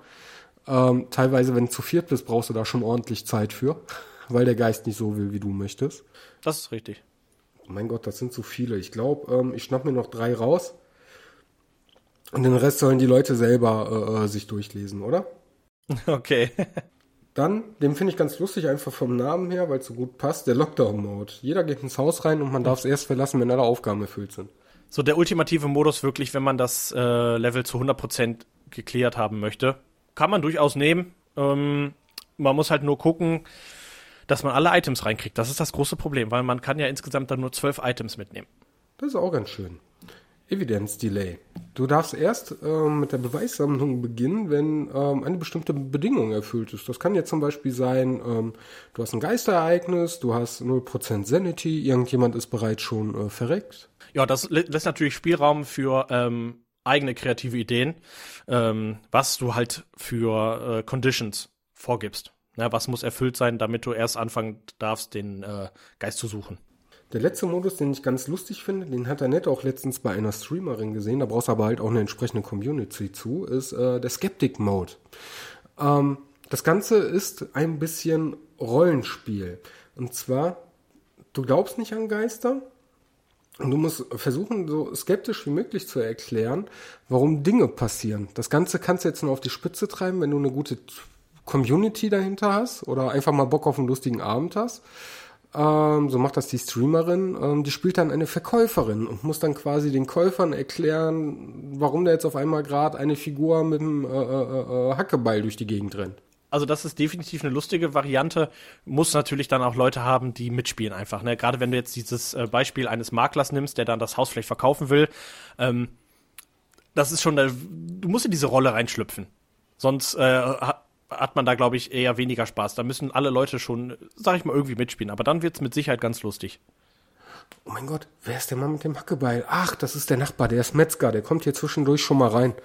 Ähm, teilweise, wenn du zu viert bist, brauchst du da schon ordentlich Zeit für, weil der Geist nicht so will, wie du möchtest.
Das ist richtig.
Mein Gott, das sind zu viele. Ich glaube, ähm, ich schnapp mir noch drei raus. Und den Rest sollen die Leute selber äh, äh, sich durchlesen, oder?
Okay.
Dann, den finde ich ganz lustig, einfach vom Namen her, weil es so gut passt, der Lockdown-Mode. Jeder geht ins Haus rein und man darf es erst verlassen, wenn alle Aufgaben erfüllt sind.
So der ultimative Modus wirklich, wenn man das äh, Level zu 100% geklärt haben möchte. Kann man durchaus nehmen. Ähm, man muss halt nur gucken, dass man alle Items reinkriegt. Das ist das große Problem, weil man kann ja insgesamt dann nur zwölf Items mitnehmen.
Das ist auch ganz schön. Evidence Delay. Du darfst erst ähm, mit der Beweissammlung beginnen, wenn ähm, eine bestimmte Bedingung erfüllt ist. Das kann jetzt zum Beispiel sein, ähm, du hast ein Geisterereignis, du hast 0% Sanity, irgendjemand ist bereits schon äh, verreckt.
Ja, das lä- lässt natürlich Spielraum für ähm, eigene kreative Ideen, ähm, was du halt für äh, Conditions vorgibst. Ja, was muss erfüllt sein, damit du erst anfangen darfst, den äh, Geist zu suchen.
Der letzte Modus, den ich ganz lustig finde, den hat er nett auch letztens bei einer Streamerin gesehen, da brauchst du aber halt auch eine entsprechende Community zu, ist äh, der Skeptic Mode. Ähm, das Ganze ist ein bisschen Rollenspiel. Und zwar, du glaubst nicht an Geister, und du musst versuchen, so skeptisch wie möglich zu erklären, warum Dinge passieren. Das Ganze kannst du jetzt nur auf die Spitze treiben, wenn du eine gute Community dahinter hast oder einfach mal Bock auf einen lustigen Abend hast. Ähm, so macht das die Streamerin. Ähm, die spielt dann eine Verkäuferin und muss dann quasi den Käufern erklären, warum da jetzt auf einmal gerade eine Figur mit einem äh, äh, äh, Hackebeil durch die Gegend rennt.
Also das ist definitiv eine lustige Variante. Muss natürlich dann auch Leute haben, die mitspielen einfach. Ne? Gerade wenn du jetzt dieses äh, Beispiel eines Maklers nimmst, der dann das Haus vielleicht verkaufen will. Ähm, das ist schon, du musst in diese Rolle reinschlüpfen. Sonst äh, hat man da, glaube ich, eher weniger Spaß. Da müssen alle Leute schon, sag ich mal, irgendwie mitspielen. Aber dann wird's mit Sicherheit ganz lustig.
Oh mein Gott, wer ist der Mann mit dem Hackebeil? Ach, das ist der Nachbar, der ist Metzger, der kommt hier zwischendurch schon mal rein.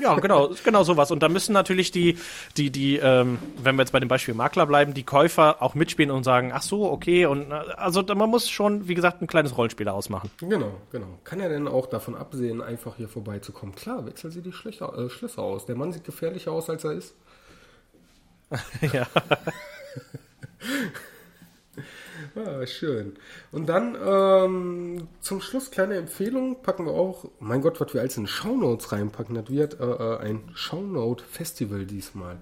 Ja, genau, genau sowas. Und da müssen natürlich die, die, die, ähm, wenn wir jetzt bei dem Beispiel Makler bleiben, die Käufer auch mitspielen und sagen, ach so, okay. Und also man muss schon, wie gesagt, ein kleines Rollenspiel ausmachen.
Genau, genau. Kann er denn auch davon absehen, einfach hier vorbeizukommen? Klar, wechseln Sie die Schlösser, äh, Schlösser aus. Der Mann sieht gefährlicher aus, als er ist.
ja.
Ah, schön. Und dann ähm, zum Schluss kleine Empfehlung packen wir auch, mein Gott, was wir als in Shownotes reinpacken, das wird äh, äh ein Shownote-Festival diesmal.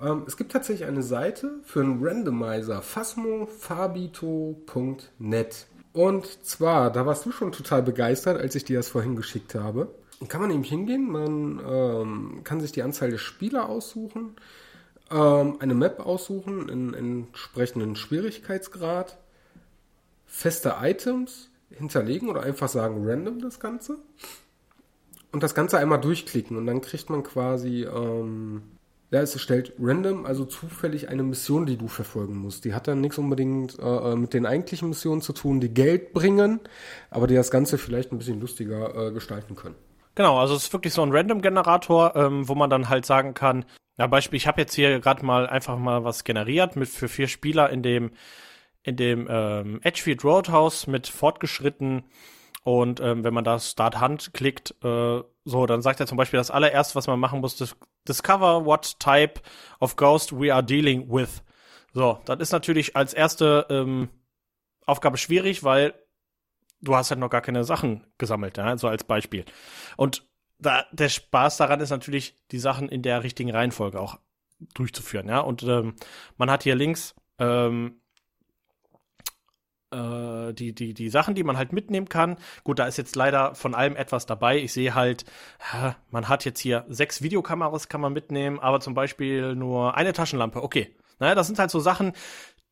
Ähm, es gibt tatsächlich eine Seite für einen Randomizer, phasmofabito.net. Und zwar, da warst du schon total begeistert, als ich dir das vorhin geschickt habe. Kann man nämlich hingehen, man ähm, kann sich die Anzahl der Spieler aussuchen ähm, eine Map aussuchen in, in entsprechenden Schwierigkeitsgrad, feste Items hinterlegen oder einfach sagen random das Ganze und das Ganze einmal durchklicken und dann kriegt man quasi, ähm, ja, es stellt random, also zufällig eine Mission, die du verfolgen musst. Die hat dann nichts unbedingt äh, äh, mit den eigentlichen Missionen zu tun, die Geld bringen, aber die das Ganze vielleicht ein bisschen lustiger äh, gestalten können.
Genau, also es ist wirklich so ein Random-Generator, ähm, wo man dann halt sagen kann, ja, Beispiel, ich habe jetzt hier gerade mal einfach mal was generiert mit für vier Spieler in dem in dem ähm, Edgefield Roadhouse mit fortgeschritten und ähm, wenn man da Start Hand klickt, äh, so, dann sagt er zum Beispiel das allererste, was man machen muss, dis discover what type of ghost we are dealing with. So, das ist natürlich als erste ähm, Aufgabe schwierig, weil du hast halt noch gar keine Sachen gesammelt, ja, so als Beispiel. Und da, der Spaß daran ist natürlich, die Sachen in der richtigen Reihenfolge auch durchzuführen, ja. Und ähm, man hat hier links ähm, äh, die, die, die Sachen, die man halt mitnehmen kann. Gut, da ist jetzt leider von allem etwas dabei. Ich sehe halt, man hat jetzt hier sechs Videokameras kann man mitnehmen, aber zum Beispiel nur eine Taschenlampe. Okay. Naja, das sind halt so Sachen,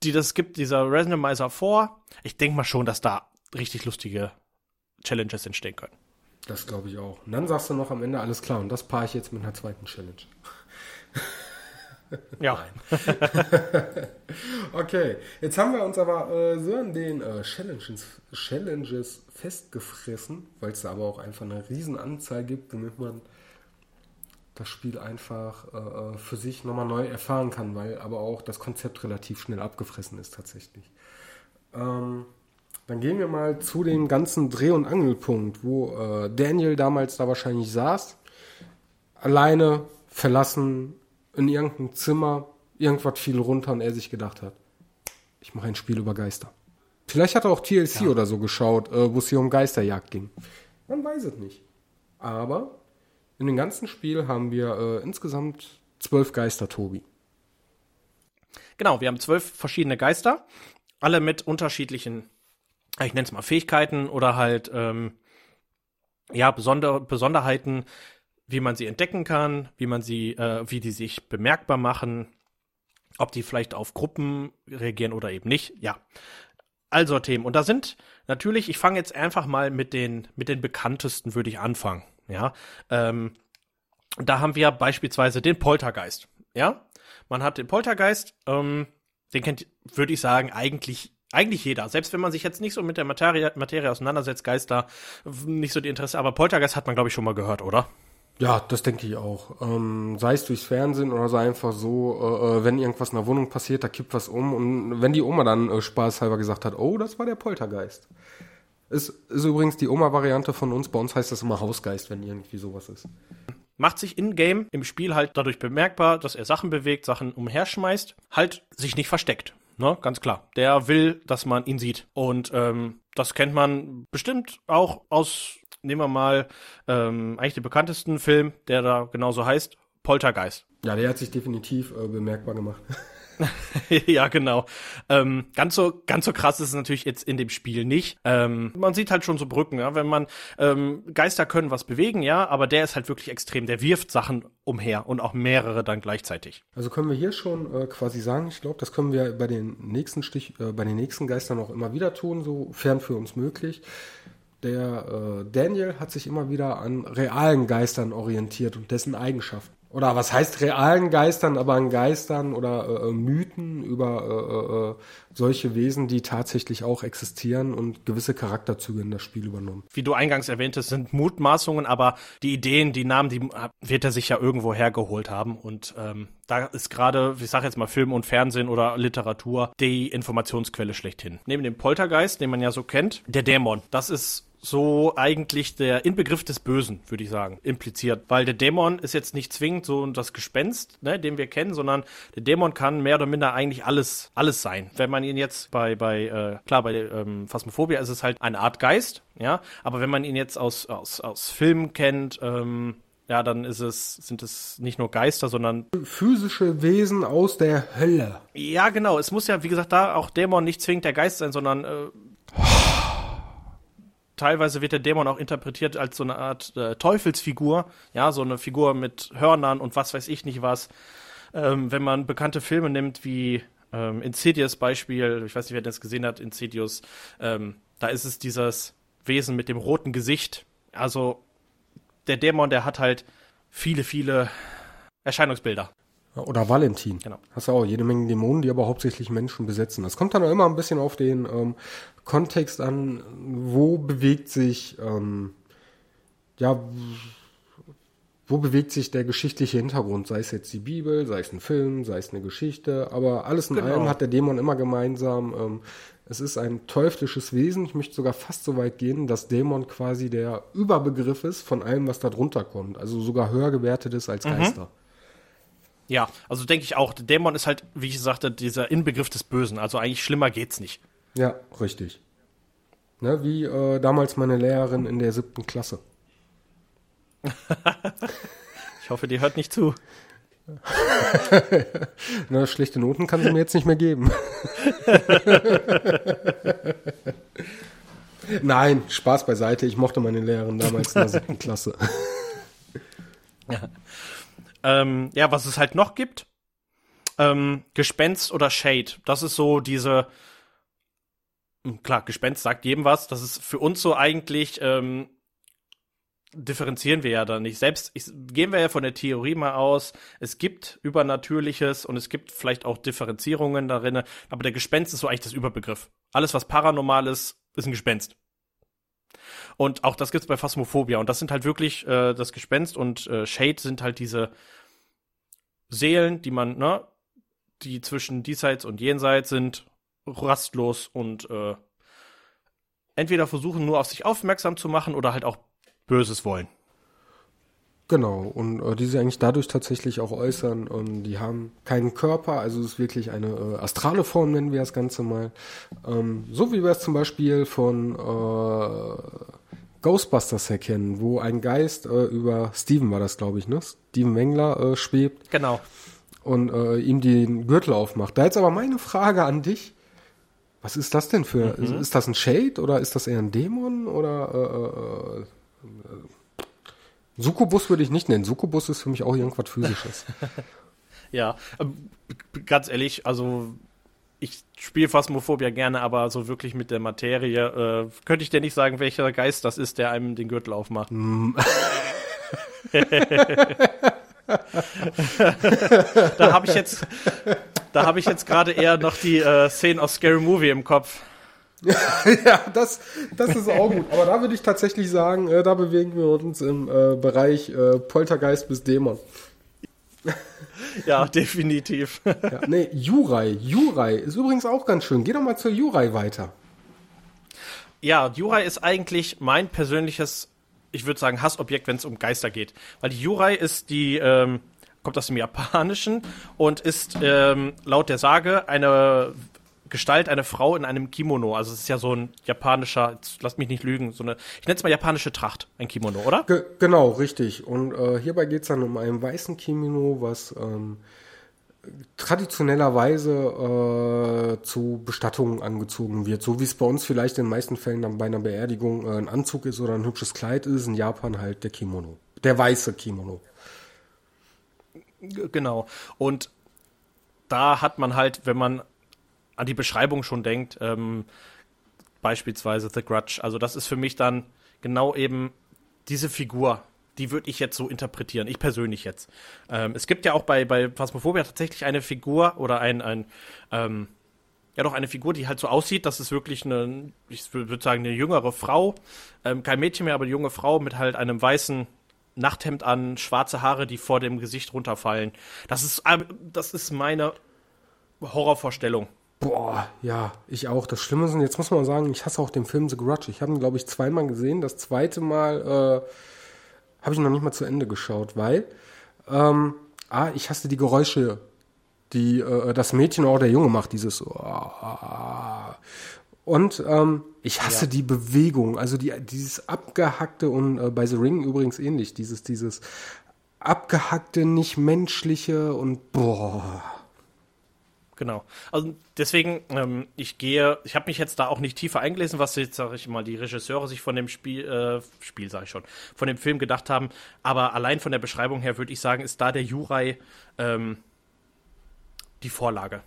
die das gibt dieser Randomizer vor. Ich denke mal schon, dass da richtig lustige Challenges entstehen können.
Das glaube ich auch. Und dann sagst du noch am Ende alles klar und das paare ich jetzt mit einer zweiten Challenge.
Ja.
okay, jetzt haben wir uns aber äh, so an den äh, Challenges, Challenges festgefressen, weil es da aber auch einfach eine Riesenanzahl gibt, damit man das Spiel einfach äh, äh, für sich nochmal neu erfahren kann, weil aber auch das Konzept relativ schnell abgefressen ist tatsächlich. Ähm, dann gehen wir mal zu dem ganzen Dreh- und Angelpunkt, wo äh, Daniel damals da wahrscheinlich saß, alleine, verlassen, in irgendeinem Zimmer, irgendwas fiel runter und er sich gedacht hat, ich mache ein Spiel über Geister. Vielleicht hat er auch TLC ja. oder so geschaut, äh, wo es hier um Geisterjagd ging. Man weiß es nicht. Aber in dem ganzen Spiel haben wir äh, insgesamt zwölf Geister, Tobi.
Genau, wir haben zwölf verschiedene Geister, alle mit unterschiedlichen ich nenne es mal Fähigkeiten oder halt ähm, ja Besonder Besonderheiten, wie man sie entdecken kann, wie man sie, äh, wie die sich bemerkbar machen, ob die vielleicht auf Gruppen reagieren oder eben nicht. Ja, also Themen. Und da sind natürlich, ich fange jetzt einfach mal mit den mit den bekanntesten, würde ich anfangen. Ja, ähm, da haben wir beispielsweise den Poltergeist. Ja, man hat den Poltergeist. Ähm, den kennt, würde ich sagen, eigentlich Eigentlich jeder. Selbst wenn man sich jetzt nicht so mit der Materie, Materie auseinandersetzt, Geister, nicht so die Interesse, aber Poltergeist hat man, glaube ich, schon mal gehört, oder?
Ja, das denke ich auch. Ähm, sei es durchs Fernsehen oder sei einfach so, äh, äh, wenn irgendwas in der Wohnung passiert, da kippt was um und wenn die Oma dann äh, spaßhalber gesagt hat, oh, das war der Poltergeist. Ist, ist übrigens die Oma-Variante von uns. Bei uns heißt das immer Hausgeist, wenn irgendwie sowas ist.
Macht sich in-game im Spiel halt dadurch bemerkbar, dass er Sachen bewegt, Sachen umherschmeißt, halt sich nicht versteckt. Ne, ganz klar. Der will, dass man ihn sieht. Und ähm, das kennt man bestimmt auch aus, nehmen wir mal, ähm, eigentlich den bekanntesten Film, der da genauso heißt, Poltergeist.
Ja, der hat sich definitiv äh, bemerkbar gemacht.
ja, genau. Ähm, ganz so ganz so krass ist es natürlich jetzt in dem Spiel nicht. Ähm, man sieht halt schon so Brücken, ja, wenn man ähm, Geister können was bewegen, ja, aber der ist halt wirklich extrem. Der wirft Sachen umher und auch mehrere dann gleichzeitig.
Also können wir hier schon äh, quasi sagen, ich glaube, das können wir bei den nächsten Stich, äh, bei den nächsten Geistern auch immer wieder tun, sofern für uns möglich. Der äh, Daniel hat sich immer wieder an realen Geistern orientiert und dessen Eigenschaften oder was heißt realen Geistern, aber an Geistern oder äh, äh, Mythen über äh, äh, solche Wesen, die tatsächlich auch existieren und gewisse Charakterzüge in das Spiel übernommen.
Wie du eingangs erwähntest, sind Mutmaßungen, aber die Ideen, die Namen, die wird er sich ja irgendwo hergeholt haben. Und ähm, da ist gerade, ich sage jetzt mal Film und Fernsehen oder Literatur, die Informationsquelle schlechthin. Neben dem Poltergeist, den man ja so kennt, der Dämon. Das ist so eigentlich der Inbegriff des Bösen, würde ich sagen, impliziert. Weil der Dämon ist jetzt nicht zwingend so das Gespenst, ne, den wir kennen, sondern der Dämon kann mehr oder minder eigentlich alles, alles sein. Wenn man ihn jetzt bei, bei äh, klar, bei ähm, Phasmophobia ist es halt eine Art Geist, ja, aber wenn man ihn jetzt aus, aus, aus Filmen kennt, ähm, ja, dann ist es, sind es nicht nur Geister, sondern
physische Wesen aus der Hölle.
Ja, genau. Es muss ja, wie gesagt, da auch Dämon nicht zwingend der Geist sein, sondern äh, teilweise wird der Dämon auch interpretiert als so eine Art äh, Teufelsfigur, ja, so eine Figur mit Hörnern und was weiß ich nicht was. Ähm, wenn man bekannte Filme nimmt wie ähm, Insidious Beispiel, ich weiß nicht, wer das gesehen hat, Insidious, ähm, da ist es dieses Wesen mit dem roten Gesicht. Also der Dämon, der hat halt viele, viele Erscheinungsbilder.
Oder Valentin. Genau. Hast du auch jede Menge Dämonen, die aber hauptsächlich Menschen besetzen. Das kommt dann immer ein bisschen auf den ähm, Kontext an, wo bewegt sich, ähm, ja, wo bewegt sich der geschichtliche Hintergrund, sei es jetzt die Bibel, sei es ein Film, sei es eine Geschichte, aber alles in genau. allem hat der Dämon immer gemeinsam, ähm, es ist ein teuflisches Wesen, ich möchte sogar fast so weit gehen, dass Dämon quasi der Überbegriff ist von allem, was da drunter kommt, also sogar höher gewertet ist als mhm.
Ja, also denke ich auch, der Dämon ist halt, wie ich sagte, dieser Inbegriff des Bösen, also eigentlich schlimmer geht's nicht.
Ja, richtig. Ne, wie äh, damals meine Lehrerin in der siebten Klasse.
ich hoffe, die hört nicht zu.
Na, schlechte Noten kann sie mir jetzt nicht mehr geben. Nein, Spaß beiseite. Ich mochte meine Lehrerin damals in der siebten Klasse.
ja. Ähm, ja, was es halt noch gibt, ähm, Gespenst oder Shade. Das ist so diese, hm, klar, Gespenst sagt jedem was. Das ist für uns so eigentlich, ähm, differenzieren wir ja da nicht. Selbst ich, gehen wir ja von der Theorie mal aus, es gibt Übernatürliches und es gibt vielleicht auch Differenzierungen darin, aber der Gespenst ist so eigentlich das Überbegriff. Alles, was paranormal ist, ist ein Gespenst. Und auch das gibt's bei Phasmophobia. Und das sind halt wirklich äh, das Gespenst und äh, Shade sind halt diese Seelen, die man, ne, die zwischen diesseits und jenseits sind, rastlos und äh, entweder versuchen nur auf sich aufmerksam zu machen oder halt auch Böses wollen.
Genau, und äh, die sich eigentlich dadurch tatsächlich auch äußern. Und die haben keinen Körper, also es ist wirklich eine äh, astrale Form, nennen wir das Ganze mal. Ähm, so wie wir es zum Beispiel von äh, Ghostbusters erkennen, wo ein Geist äh, über Steven war das, glaube ich, ne? Steven Wengler äh, schwebt.
Genau.
Und äh, ihm den Gürtel aufmacht. Da jetzt aber meine Frage an dich. Was ist das denn für? Mhm. Ist, ist, das ein Shade oder ist das eher ein Dämon oder äh, äh, äh Sukubus würde ich nicht nennen. Sukubus ist für mich auch irgendwas Physisches.
ja, ähm, ganz ehrlich, also ich spiele Phasmophobia gerne, aber so wirklich mit der Materie äh, könnte ich dir nicht sagen, welcher Geist das ist, der einem den Gürtel aufmacht. Mm. da habe ich jetzt Da habe ich jetzt gerade eher noch die äh, Szenen aus Scary Movie im Kopf.
ja, das, das ist auch gut. Aber da würde ich tatsächlich sagen, äh, da bewegen wir uns im äh, Bereich äh, Poltergeist bis Dämon.
ja, definitiv.
ja, nee, Jurai. Jurai ist übrigens auch ganz schön. Geh doch mal zur Jurai weiter.
Ja, Jurai ist eigentlich mein persönliches, ich würde sagen, Hassobjekt, wenn es um Geister geht. Weil die Jurai ist die, ähm, kommt aus dem Japanischen und ist ähm, laut der Sage eine Gestalt eine Frau in einem Kimono. Also es ist ja so ein japanischer, lasst mich nicht lügen, so eine, ich nenne es mal japanische Tracht, ein Kimono, oder?
Ge genau, richtig. Und äh, hierbei geht es dann um einen weißen Kimono, was ähm, traditionellerweise äh, zu Bestattungen angezogen wird. So wie es bei uns vielleicht in den meisten Fällen dann bei einer Beerdigung äh, ein Anzug ist oder ein hübsches Kleid ist, in Japan halt der Kimono. Der weiße Kimono.
Genau. Und da hat man halt, wenn man an die Beschreibung schon denkt, ähm, beispielsweise The Grudge. Also das ist für mich dann genau eben diese Figur, die würde ich jetzt so interpretieren, ich persönlich jetzt. Ähm, es gibt ja auch bei, bei Phasmophobia tatsächlich eine Figur oder ein, ein ähm, ja doch eine Figur, die halt so aussieht, dass es wirklich eine, ich würde sagen, eine jüngere Frau, ähm, kein Mädchen mehr, aber eine junge Frau mit halt einem weißen Nachthemd an, schwarze Haare, die vor dem Gesicht runterfallen. Das ist, äh, das ist meine Horrorvorstellung.
Boah, ja, ich auch. Das Schlimme ist, jetzt muss man sagen, ich hasse auch den Film The Grudge. Ich habe ihn, glaube ich, zweimal gesehen. Das zweite Mal äh, habe ich noch nicht mal zu Ende geschaut, weil ähm, ah, ich hasse die Geräusche, die äh, das Mädchen oder der Junge macht, dieses oh, und ähm, ich hasse ja. die Bewegung, also die, dieses abgehackte und äh, bei The Ring übrigens ähnlich, dieses, dieses abgehackte, nicht menschliche und boah.
Genau. Also deswegen, ähm, ich gehe, ich habe mich jetzt da auch nicht tiefer eingelesen, was jetzt, sage ich mal, die Regisseure sich von dem Spiel, äh, Spiel sage ich schon, von dem Film gedacht haben. Aber allein von der Beschreibung her würde ich sagen, ist da der Jurai ähm, die Vorlage.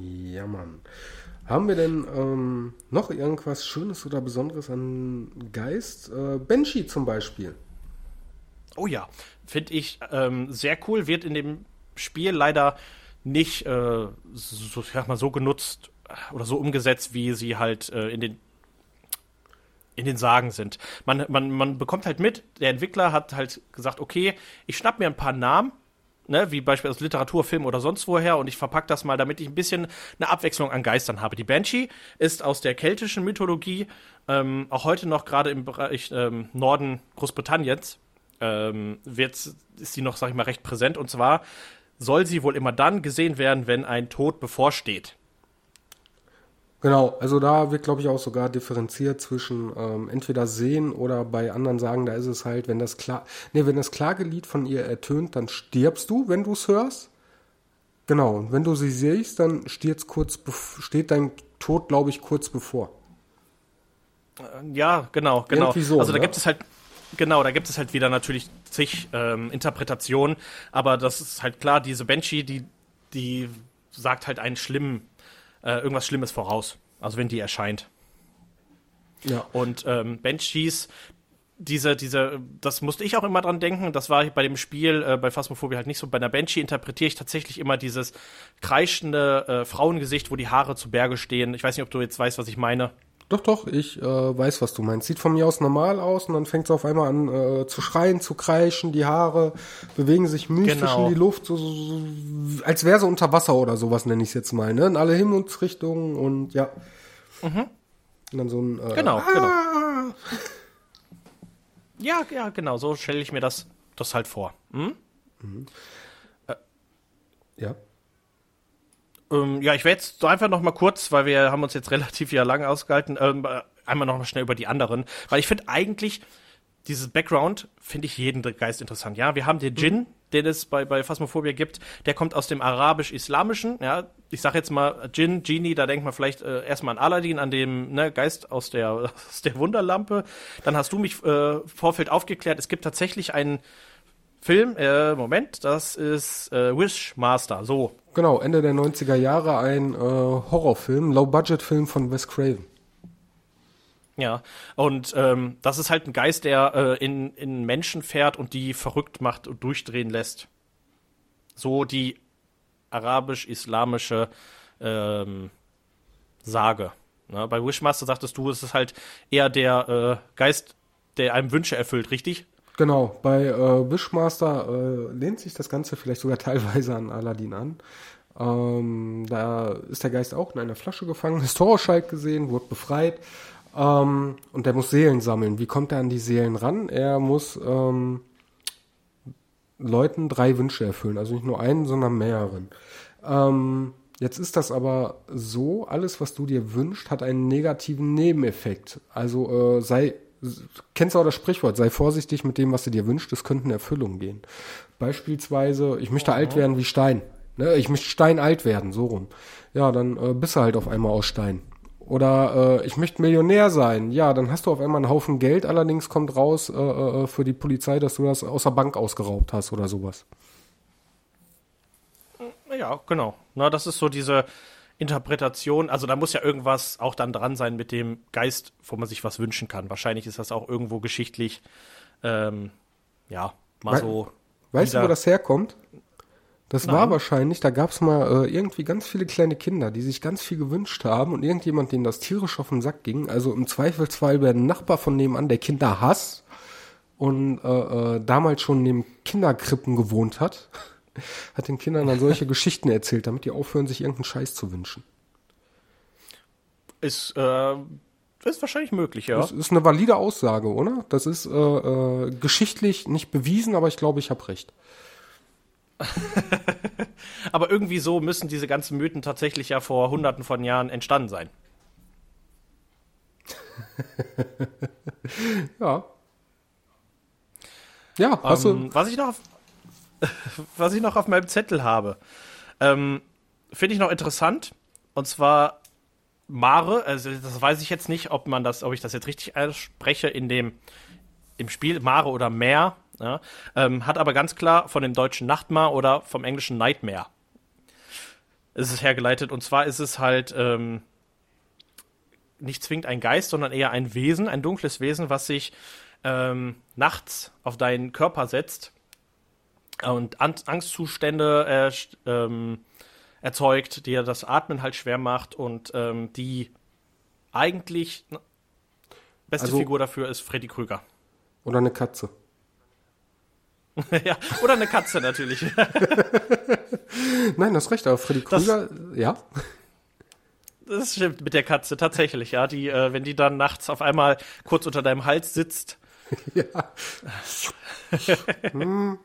Ja, Mann. Haben wir denn ähm, noch irgendwas Schönes oder Besonderes an Geist? Äh, Banshee zum Beispiel.
Oh ja, finde ich ähm, sehr cool. Wird in dem Spiel leider nicht äh, so, sag mal, so genutzt oder so umgesetzt, wie sie halt äh, in den in den Sagen sind. Man, man, man bekommt halt mit, der Entwickler hat halt gesagt, okay, ich schnapp mir ein paar Namen, ne, wie beispielsweise Literatur, Film oder sonst woher und ich verpack das mal, damit ich ein bisschen eine Abwechslung an Geistern habe. Die Banshee ist aus der keltischen Mythologie, ähm, auch heute noch gerade im Bereich ähm, Norden Großbritanniens, ähm, wird, ist die noch, sag ich mal, recht präsent und zwar soll sie wohl immer dann gesehen werden, wenn ein Tod bevorsteht.
Genau, also da wird, glaube ich, auch sogar differenziert zwischen ähm, entweder sehen oder bei anderen sagen, da ist es halt, wenn das klar, nee, wenn das Klagelied von ihr ertönt, dann stirbst du, wenn du es hörst. Genau, und wenn du sie siehst, dann kurz, steht dein Tod, glaube ich, kurz bevor.
Äh, ja, genau, genau. So, also da ne? gibt es halt Genau, da gibt es halt wieder natürlich zig ähm, Interpretationen, aber das ist halt klar, diese Banshee, die, die sagt halt einen schlimmen, äh, irgendwas Schlimmes voraus. Also wenn die erscheint. Ja. Und ähm, Banshees, diese, diese, das musste ich auch immer dran denken. Das war bei dem Spiel, äh, bei Phasmophobia halt nicht so. Bei einer Banshee interpretiere ich tatsächlich immer dieses kreischende äh, Frauengesicht, wo die Haare zu Berge stehen. Ich weiß nicht, ob du jetzt weißt, was ich meine.
Doch, doch, ich äh, weiß, was du meinst. Sieht von mir aus normal aus und dann fängt es auf einmal an äh, zu schreien, zu kreischen, die Haare bewegen sich mystisch genau. in die Luft, so, so, so als wäre sie unter Wasser oder sowas, nenne ich es jetzt mal, ne? In alle Himmelsrichtungen und ja. Mhm. Und dann so ein
äh, Genau, ah! genau. Ja, ja, genau, so stelle ich mir das, das halt vor. Hm? Mhm.
Äh, ja.
Ähm, ja, ich werde jetzt so einfach noch mal kurz, weil wir haben uns jetzt relativ ja lang ausgehalten, ähm, einmal noch mal schnell über die anderen, weil ich finde eigentlich dieses Background finde ich jeden Geist interessant. Ja, wir haben den Djinn, mhm. den es bei, bei Phasmophobia gibt, der kommt aus dem arabisch-islamischen. Ja, ich sage jetzt mal Djinn, Genie, da denkt man vielleicht äh, erstmal an Aladdin, an dem ne, Geist aus der, aus der Wunderlampe. Dann hast du mich äh, Vorfeld aufgeklärt, es gibt tatsächlich einen Film, äh, Moment, das ist äh, Wishmaster, so.
Genau, Ende der 90er Jahre ein äh, Horrorfilm, Low-Budget-Film von Wes Craven.
Ja, und ähm, das ist halt ein Geist, der äh, in, in Menschen fährt und die verrückt macht und durchdrehen lässt. So die arabisch-islamische ähm, Sage. Ne? Bei Wishmaster sagtest du, es ist halt eher der äh, Geist, der einem Wünsche erfüllt, richtig?
Genau, bei äh, Wishmaster äh, lehnt sich das Ganze vielleicht sogar teilweise an Aladdin an. Ähm, da ist der Geist auch in einer Flasche gefangen, Historischalt gesehen, wurde befreit ähm, und der muss Seelen sammeln. Wie kommt er an die Seelen ran? Er muss ähm, Leuten drei Wünsche erfüllen, also nicht nur einen, sondern mehreren. Ähm, jetzt ist das aber so, alles, was du dir wünschst, hat einen negativen Nebeneffekt. Also äh, sei kennst du auch das Sprichwort, sei vorsichtig mit dem, was du dir wünschst, es könnte in Erfüllung gehen. Beispielsweise, ich möchte mhm. alt werden wie Stein. Ne? Ich möchte steinalt werden, so rum. Ja, dann äh, bist du halt auf einmal aus Stein. Oder äh, ich möchte Millionär sein. Ja, dann hast du auf einmal einen Haufen Geld, allerdings kommt raus äh, äh, für die Polizei, dass du das aus der Bank ausgeraubt hast oder sowas.
Ja, genau. Na, das ist so diese Interpretation. Also da muss ja irgendwas auch dann dran sein mit dem Geist, wo man sich was wünschen kann. Wahrscheinlich ist das auch irgendwo geschichtlich, ähm, ja, mal We so.
Weißt du, wo das herkommt? Das Nein. war wahrscheinlich, da gab es mal äh, irgendwie ganz viele kleine Kinder, die sich ganz viel gewünscht haben und irgendjemand, denen das tierisch auf den Sack ging. Also im Zweifelsfall bei einem Nachbar von nebenan, der Kinder Hass und äh, äh, damals schon neben Kinderkrippen gewohnt hat, hat den Kindern dann solche Geschichten erzählt, damit die aufhören, sich irgendeinen Scheiß zu wünschen.
Ist, äh, ist wahrscheinlich möglich, ja.
Das ist eine valide Aussage, oder? Das ist äh, äh, geschichtlich nicht bewiesen, aber ich glaube, ich habe recht.
Aber irgendwie so müssen diese ganzen Mythen tatsächlich ja vor hunderten von Jahren entstanden sein.
ja. Ja, hast
ähm, du. Was ich noch was ich noch auf meinem Zettel habe, ähm, finde ich noch interessant. Und zwar Mare, also das weiß ich jetzt nicht, ob man das, ob ich das jetzt richtig ausspreche in dem im Spiel Mare oder Meer, ja, ähm, hat aber ganz klar von dem deutschen Nachtmar oder vom englischen Nightmare ist es hergeleitet. Und zwar ist es halt ähm, nicht zwingend ein Geist, sondern eher ein Wesen, ein dunkles Wesen, was sich ähm, nachts auf deinen Körper setzt und An Angstzustände äh, ähm, erzeugt, die das Atmen halt schwer macht und ähm, die eigentlich beste also, Figur dafür ist Freddy Krüger.
Oder eine Katze.
ja, oder eine Katze natürlich.
Nein, das recht, aber Freddy Krüger, das, ja.
Das stimmt mit der Katze, tatsächlich, ja. Die, äh, wenn die dann nachts auf einmal kurz unter deinem Hals sitzt. ja.
hm.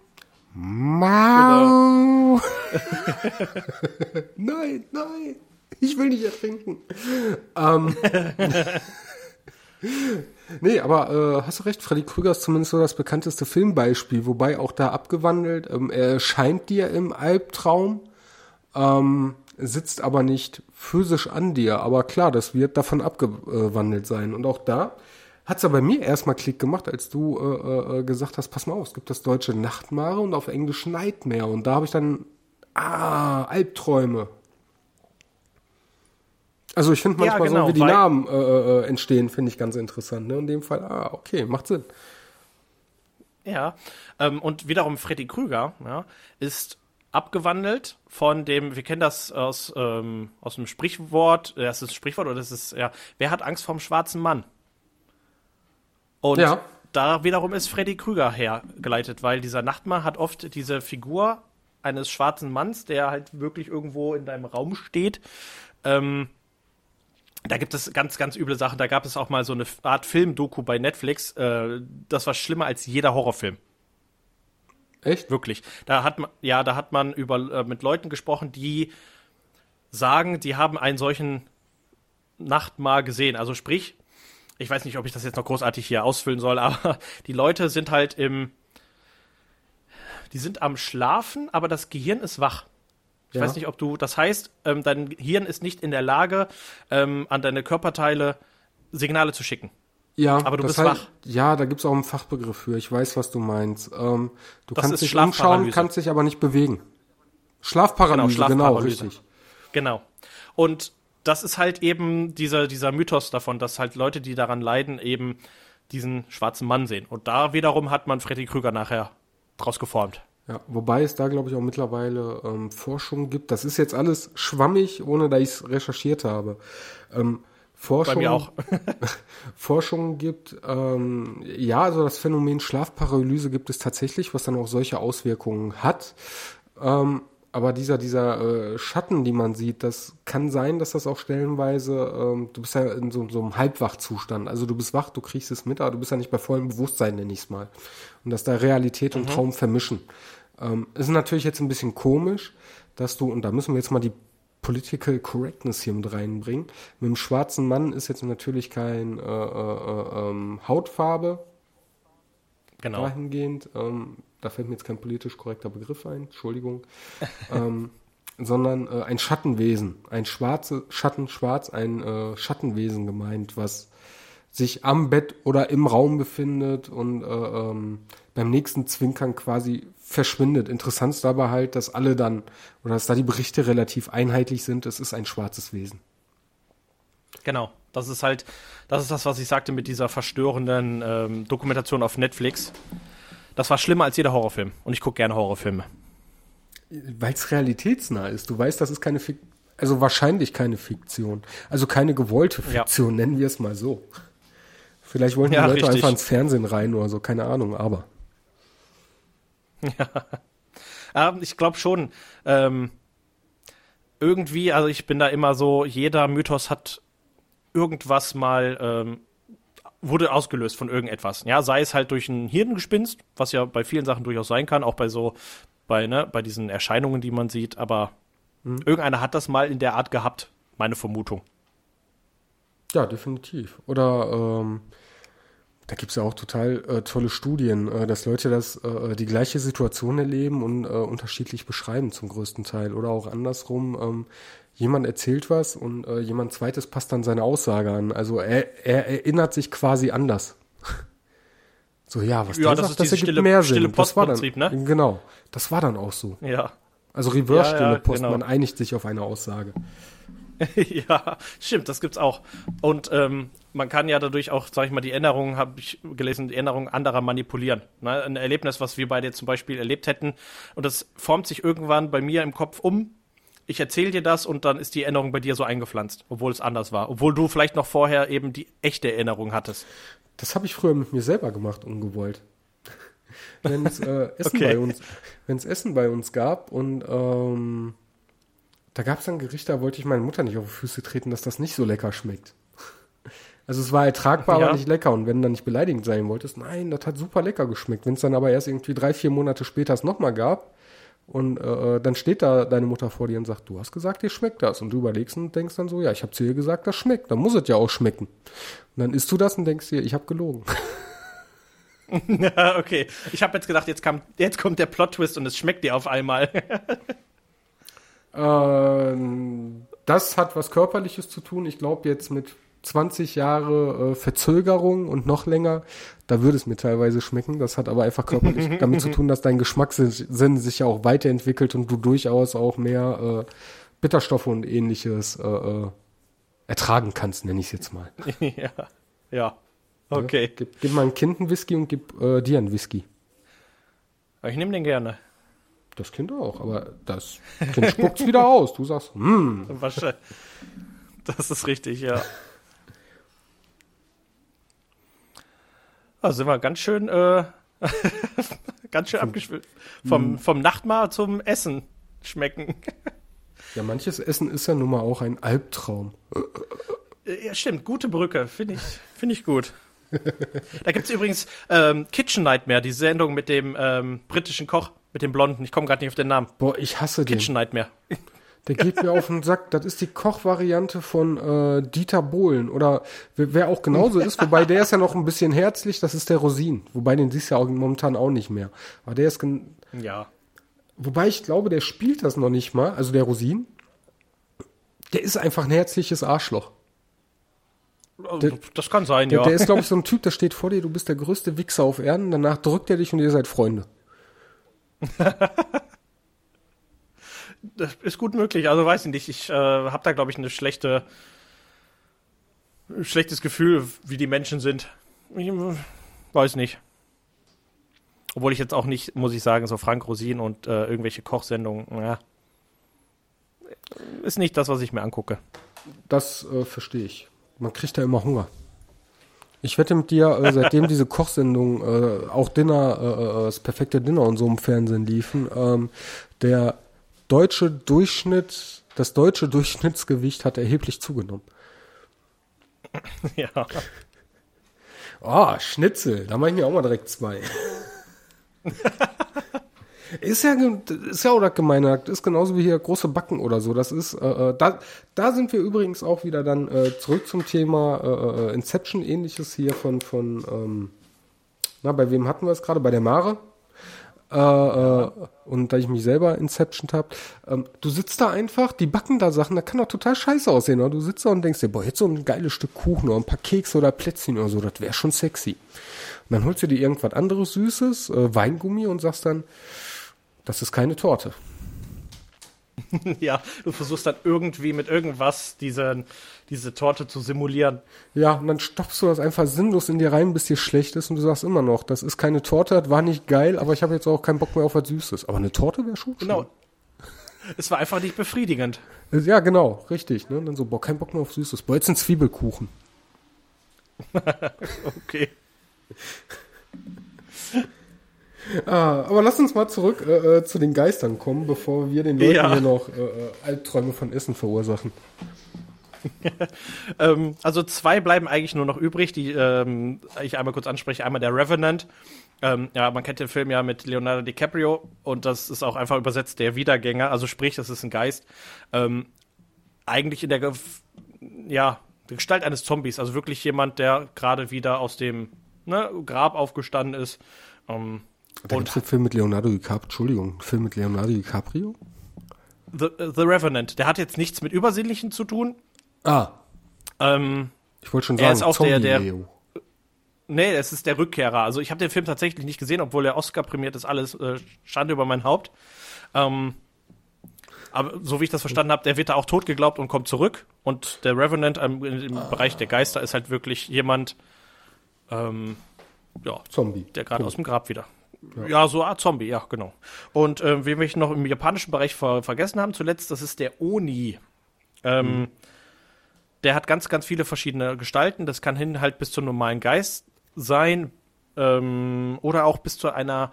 Mau. Genau. nein, nein. Ich will nicht ertrinken. Ähm. Nee, aber äh, hast du recht, Freddy Krüger ist zumindest so das bekannteste Filmbeispiel, wobei auch da abgewandelt, ähm, er erscheint dir im Albtraum, ähm, sitzt aber nicht physisch an dir, aber klar, das wird davon abgewandelt sein. Und auch da hat's ja bei mir erstmal Klick gemacht, als du äh, äh, gesagt hast, pass mal auf, es gibt das deutsche Nachtmare und auf Englisch Nightmare. Und da habe ich dann, ah, Albträume. Also ich finde manchmal ja, genau, so, wie die Namen äh, äh, entstehen, finde ich ganz interessant. Ne? In dem Fall, ah, okay, macht Sinn.
Ja, ähm, und wiederum Freddy Krüger ja, ist abgewandelt von dem, wir kennen das aus, ähm, aus dem Sprichwort, äh, das ist ein Sprichwort oder das ist, ja, wer hat Angst vorm schwarzen Mann? Und ja. da wiederum ist Freddy Krüger hergeleitet, weil dieser Nachtmann hat oft diese Figur eines schwarzen Manns, der halt wirklich irgendwo in deinem Raum steht, ähm, da gibt es ganz, ganz üble Sachen. Da gab es auch mal so eine Art Film-Doku bei Netflix. Äh, das war schlimmer als jeder Horrorfilm.
Echt?
Wirklich. Da hat man, ja, da hat man über, äh, mit Leuten gesprochen, die sagen, die haben einen solchen Nachtmahl gesehen. Also sprich, ich weiß nicht, ob ich das jetzt noch großartig hier ausfüllen soll, aber die Leute sind halt im, die sind am Schlafen, aber das Gehirn ist wach. Ich ja. weiß nicht, ob du, das heißt, ähm, dein Hirn ist nicht in der Lage, ähm, an deine Körperteile Signale zu schicken.
Ja, aber du bist heißt, wach. Ja, da gibt's auch einen Fachbegriff für. Ich weiß, was du meinst. Ähm, du das kannst dich umschauen, kannst dich aber nicht bewegen. Schlafparalyse, genau, genau richtig.
Genau. Und das ist halt eben dieser, dieser Mythos davon, dass halt Leute, die daran leiden, eben diesen schwarzen Mann sehen. Und da wiederum hat man Freddy Krüger nachher draus geformt.
Ja, wobei es da, glaube ich, auch mittlerweile ähm, Forschung gibt. Das ist jetzt alles schwammig, ohne dass ich es recherchiert habe. Ähm, Forschung,
Bei mir auch.
Forschung gibt, ähm, ja, also das Phänomen Schlafparalyse gibt es tatsächlich, was dann auch solche Auswirkungen hat. Ähm, aber dieser, dieser äh, Schatten, die man sieht, das kann sein, dass das auch stellenweise, ähm, du bist ja in so, so einem Halbwachzustand. Also du bist wach, du kriegst es mit, aber du bist ja nicht bei vollem Bewusstsein, nenne ich mal. Und dass da Realität und Traum vermischen. Ähm, ist natürlich jetzt ein bisschen komisch, dass du, und da müssen wir jetzt mal die Political Correctness hier mit reinbringen. Mit dem schwarzen Mann ist jetzt natürlich kein äh, äh, äh, ähm, Hautfarbe
Genau.
dahingehend. Ähm, da fällt mir jetzt kein politisch korrekter Begriff ein, Entschuldigung. ähm, sondern äh, ein Schattenwesen, ein schwarze Schatten, schwarz, ein äh, Schattenwesen gemeint, was sich am Bett oder im Raum befindet und äh, ähm, beim nächsten Zwinkern quasi verschwindet. Interessant ist dabei halt, dass alle dann, oder dass da die Berichte relativ einheitlich sind, es ist ein schwarzes Wesen.
Genau. Das ist halt, das ist das, was ich sagte mit dieser verstörenden ähm, Dokumentation auf Netflix. Das war schlimmer als jeder Horrorfilm. Und ich gucke gerne Horrorfilme.
Weil es realitätsnah ist. Du weißt, das ist keine Fik also wahrscheinlich keine Fiktion. Also keine gewollte
Ja.
Fiktion, nennen wir es mal so. Vielleicht wollen die
Ja,
Leute
richtig.
einfach ins Fernsehen rein oder so, keine Ahnung, aber.
Ähm, ich glaube schon. Ähm, irgendwie, also ich bin da immer so, jeder Mythos hat irgendwas mal, ähm, wurde ausgelöst von irgendetwas. Ja, sei es halt durch ein Hirngespinst, was ja bei vielen Sachen durchaus sein kann, auch bei so, bei, ne, bei diesen Erscheinungen, die man sieht, aber irgendeiner hat das mal in der Art gehabt, meine Vermutung.
Ja, definitiv. Oder ähm, da gibt's ja auch total äh, tolle Studien, äh, dass Leute das äh, die gleiche Situation erleben und äh, unterschiedlich beschreiben zum größten Teil. Oder auch andersrum, ähm, jemand erzählt was und äh, jemand zweites passt dann seine Aussage an. Also er, er erinnert sich quasi anders. So, ja, was
Ja, das
sagt,
ist
das ergibt
stille-
mehr
stille
Sinn. Das war dann,
Postprinzip, ne?
Genau, das war dann auch so.
Ja.
Also Reverse
Ja,
Stille Post,
genau.
man einigt sich auf eine Aussage.
ja, stimmt, das gibt's auch. Und ähm, man kann ja dadurch auch, sag ich mal, die Erinnerungen, habe ich gelesen, die Erinnerungen anderer manipulieren. Ne? Ein Erlebnis, was wir beide zum Beispiel erlebt hätten. Und das formt sich irgendwann bei mir im Kopf um. Ich erzähle dir das und dann ist die Erinnerung bei dir so eingepflanzt, obwohl es anders war. Obwohl du vielleicht noch vorher eben die echte Erinnerung hattest.
Das habe ich früher mit mir selber gemacht, ungewollt. Wenn es äh, Essen
Okay.
bei uns, Essen bei uns gab und ähm, da gab es ein Gericht, da wollte ich meine Mutter nicht auf die Füße treten, dass das nicht so lecker schmeckt. Also es war ertragbar,
Ja.
aber nicht lecker. Und wenn du dann nicht beleidigend sein wolltest, nein, das hat super lecker geschmeckt. Wenn es dann aber erst irgendwie drei, vier Monate später es nochmal gab und äh, dann steht da deine Mutter vor dir und sagt, du hast gesagt, dir schmeckt das. Und du überlegst und denkst dann so, ja, ich habe zu ihr gesagt, das schmeckt. Dann muss es ja auch schmecken. Und dann isst du das und denkst dir, ich habe gelogen.
Okay. Ich habe jetzt gedacht, jetzt, kam, jetzt kommt der Plot-Twist und es schmeckt dir auf einmal.
Ähm, das hat was Körperliches zu tun. Ich glaube jetzt mit 20 Jahre äh, Verzögerung und noch länger, da würde es mir teilweise schmecken. Das hat aber einfach körperlich damit zu tun, dass dein Geschmackssinn sich ja auch weiterentwickelt und du durchaus auch mehr äh, Bitterstoffe und ähnliches äh, äh, ertragen kannst, nenne ich es jetzt mal.
ja. Ja. Okay.
Gib, gib mal ein Kind einen Whisky und gib äh, dir einen Whisky.
Ich nehme den gerne.
Das Kind auch, aber das Kind spuckt's wieder aus. Du sagst, hm.
Das ist richtig, ja. Da sind wir ganz schön, äh, ganz schön abgeschwitzt. Vom, vom Nachtmahl zum Essen schmecken.
ja, manches Essen ist ja nun mal auch ein Albtraum.
Äh, Ja, stimmt, gute Brücke, finde ich, finde ich gut. Da gibt's übrigens ähm, Kitchen Nightmare, die Sendung mit dem ähm, britischen Koch, mit dem Blonden. Ich komme gerade nicht auf den Namen.
Boah, ich hasse den.
Kitchen Nightmare.
Der geht mir auf den Sack. Das ist die Kochvariante von äh, Dieter Bohlen. Oder wer auch genauso ist, wobei der ist ja noch ein bisschen herzlich, das ist der Rosin. Wobei den siehst du ja auch momentan auch nicht mehr. Aber der ist
Ja.
Wobei ich glaube, der spielt das noch nicht mal, also der Rosin. Der ist einfach ein herzliches Arschloch. Der-
das kann sein,
Der,
ja.
der ist, glaube ich, so ein Typ, der steht vor dir, du bist der größte Wichser auf Erden, danach drückt er dich und ihr seid Freunde.
Das ist gut möglich. Also weiß ich nicht. Ich äh, habe da, glaube ich, eine schlechte, ein schlechtes Gefühl, wie die Menschen sind. Ich äh, weiß nicht. Obwohl ich jetzt auch nicht, muss ich sagen, so Frank Rosin und äh, irgendwelche Kochsendungen, ja, ist nicht das, was ich mir angucke.
Das äh, verstehe ich. Man kriegt da immer Hunger. Ich wette mit dir, äh, seitdem diese Kochsendungen, äh, auch Dinner, äh, äh, das perfekte Dinner und so im Fernsehen liefen, ähm, der deutsche Durchschnitt, das deutsche Durchschnittsgewicht hat erheblich zugenommen.
ja.
Oh, Schnitzel, da mache ich mir auch mal direkt zwei. ist ja, ist ja auch das Gemeine, ist genauso wie hier große Backen oder so. Das ist, äh, äh, da, da sind wir übrigens auch wieder dann äh, zurück zum Thema äh, äh, Inception ähnliches hier von, von ähm, na, bei wem hatten wir es gerade? Bei der Mare. Äh, äh, und da ich mich selber Inception hab, ähm, du sitzt da einfach, die backen da Sachen, da kann doch total scheiße aussehen, oder? Du sitzt da und denkst dir, boah, jetzt so ein geiles Stück Kuchen oder ein paar Kekse oder Plätzchen oder so, das wäre schon sexy. Und dann holst du dir irgendwas anderes Süßes, äh, Weingummi und sagst dann, das ist keine Torte.
ja, du versuchst dann irgendwie mit irgendwas diese, diese Torte zu simulieren.
Ja, und dann stopfst du das einfach sinnlos in dir rein, bis dir schlecht ist und du sagst immer noch, das ist keine Torte, das war nicht geil, aber ich habe jetzt auch keinen Bock mehr auf was Süßes. Aber eine Torte wäre schon
Genau. Es war einfach nicht befriedigend.
Ja, genau, richtig. Ne? Und dann so, boah, kein Bock mehr auf Süßes. Boah, jetzt ein Zwiebelkuchen.
Okay.
Ah, aber lass uns mal zurück äh, äh, zu den Geistern kommen, bevor wir den Leuten
Ja.
hier noch äh, äh, Albträume von Essen verursachen.
Ähm, also zwei bleiben eigentlich nur noch übrig, die ähm, ich einmal kurz anspreche. Einmal der Revenant. Ähm, ja, man kennt den Film ja mit Leonardo DiCaprio und das ist auch einfach übersetzt der Wiedergänger. Also sprich, das ist ein Geist. Ähm, eigentlich in der Ge ja, Gestalt eines Zombies. Also wirklich jemand, der gerade wieder aus dem ne, Grab aufgestanden ist. Ähm,
Da
und
einen Film mit Leonardo DiCaprio, Entschuldigung, einen Film mit Leonardo DiCaprio?
The, The Revenant, der hat jetzt nichts mit Übersinnlichen zu tun.
Ah,
Ähm,
ich wollte schon
Er
sagen,
ist auch der- der-
Zombie-Leo.
Nee, es ist der Rückkehrer. Also ich habe den Film tatsächlich nicht gesehen, obwohl er Oscar prämiert ist, alles äh, Schande über mein Haupt. Ähm, aber so wie ich das verstanden habe, der wird da auch tot geglaubt und kommt zurück. Und der Revenant im, im Bereich der Geister ist halt wirklich jemand, ähm, ja,
Zombie.
der gerade aus dem Grab wieder. Ja. so eine Art Zombie, ja, genau. Und ähm, wen wir noch im japanischen Bereich ver vergessen haben zuletzt, das ist der Oni. Ähm, Der hat ganz, ganz viele verschiedene Gestalten. Das kann hin halt bis zum normalen Geist sein ähm, oder auch bis zu einer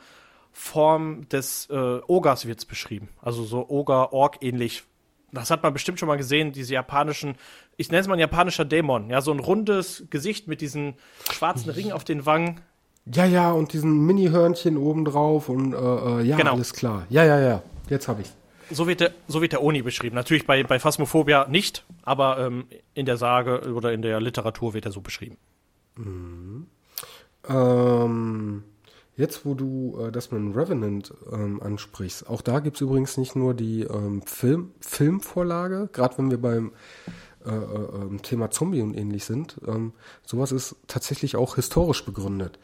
Form des äh, Ogers wird's beschrieben. Also so Oger-Org ähnlich. Das hat man bestimmt schon mal gesehen, diese japanischen, ich nenne es mal ein japanischer Dämon. Ja, so ein rundes Gesicht mit diesen schwarzen Ringen auf den Wangen.
Ja, ja, und diesen Mini-Hörnchen obendrauf und äh, äh, ja,
Genau.
alles klar. Ja, ja, ja, jetzt habe ich
So wird der, so wird der Oni beschrieben. Natürlich bei, bei Phasmophobia nicht, aber ähm, in der Sage oder in der Literatur wird er so beschrieben.
Ähm, jetzt, wo du äh, das mit dem Revenant ähm, ansprichst, auch da gibt's übrigens nicht nur die ähm, Film, Filmvorlage, gerade wenn wir beim äh, äh, ähm, Thema Zombie und ähnlich sind. Ähm, sowas ist tatsächlich auch historisch begründet.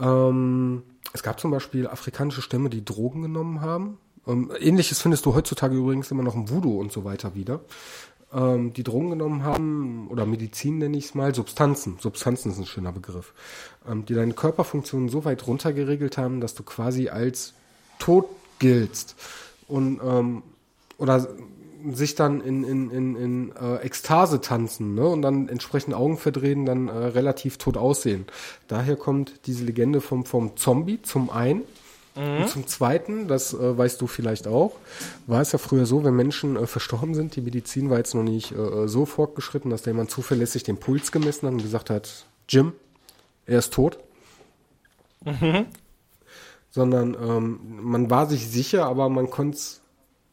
Ähm, es gab zum Beispiel afrikanische Stämme, die Drogen genommen haben. Ähm, Ähnliches findest du heutzutage übrigens immer noch im Voodoo und so weiter wieder. Ähm, die Drogen genommen haben, oder Medizin nenne ich es mal, Substanzen. Substanzen ist ein schöner Begriff. Ähm, die deine Körperfunktionen so weit runter geregelt haben, dass du quasi als tot giltst. Und, ähm, oder sich dann in, in, in, in äh, Ekstase tanzen ne? und dann entsprechend Augen verdrehen, dann äh, relativ tot aussehen. Daher kommt diese Legende vom, vom Zombie zum einen. Und zum Zweiten, das äh, weißt du vielleicht auch, war es ja früher so, wenn Menschen äh, verstorben sind, die Medizin war jetzt noch nicht äh, so fortgeschritten, dass da jemand zuverlässig den Puls gemessen hat und gesagt hat, Jim, er ist tot. Sondern ähm, man war sich sicher, aber man konnte es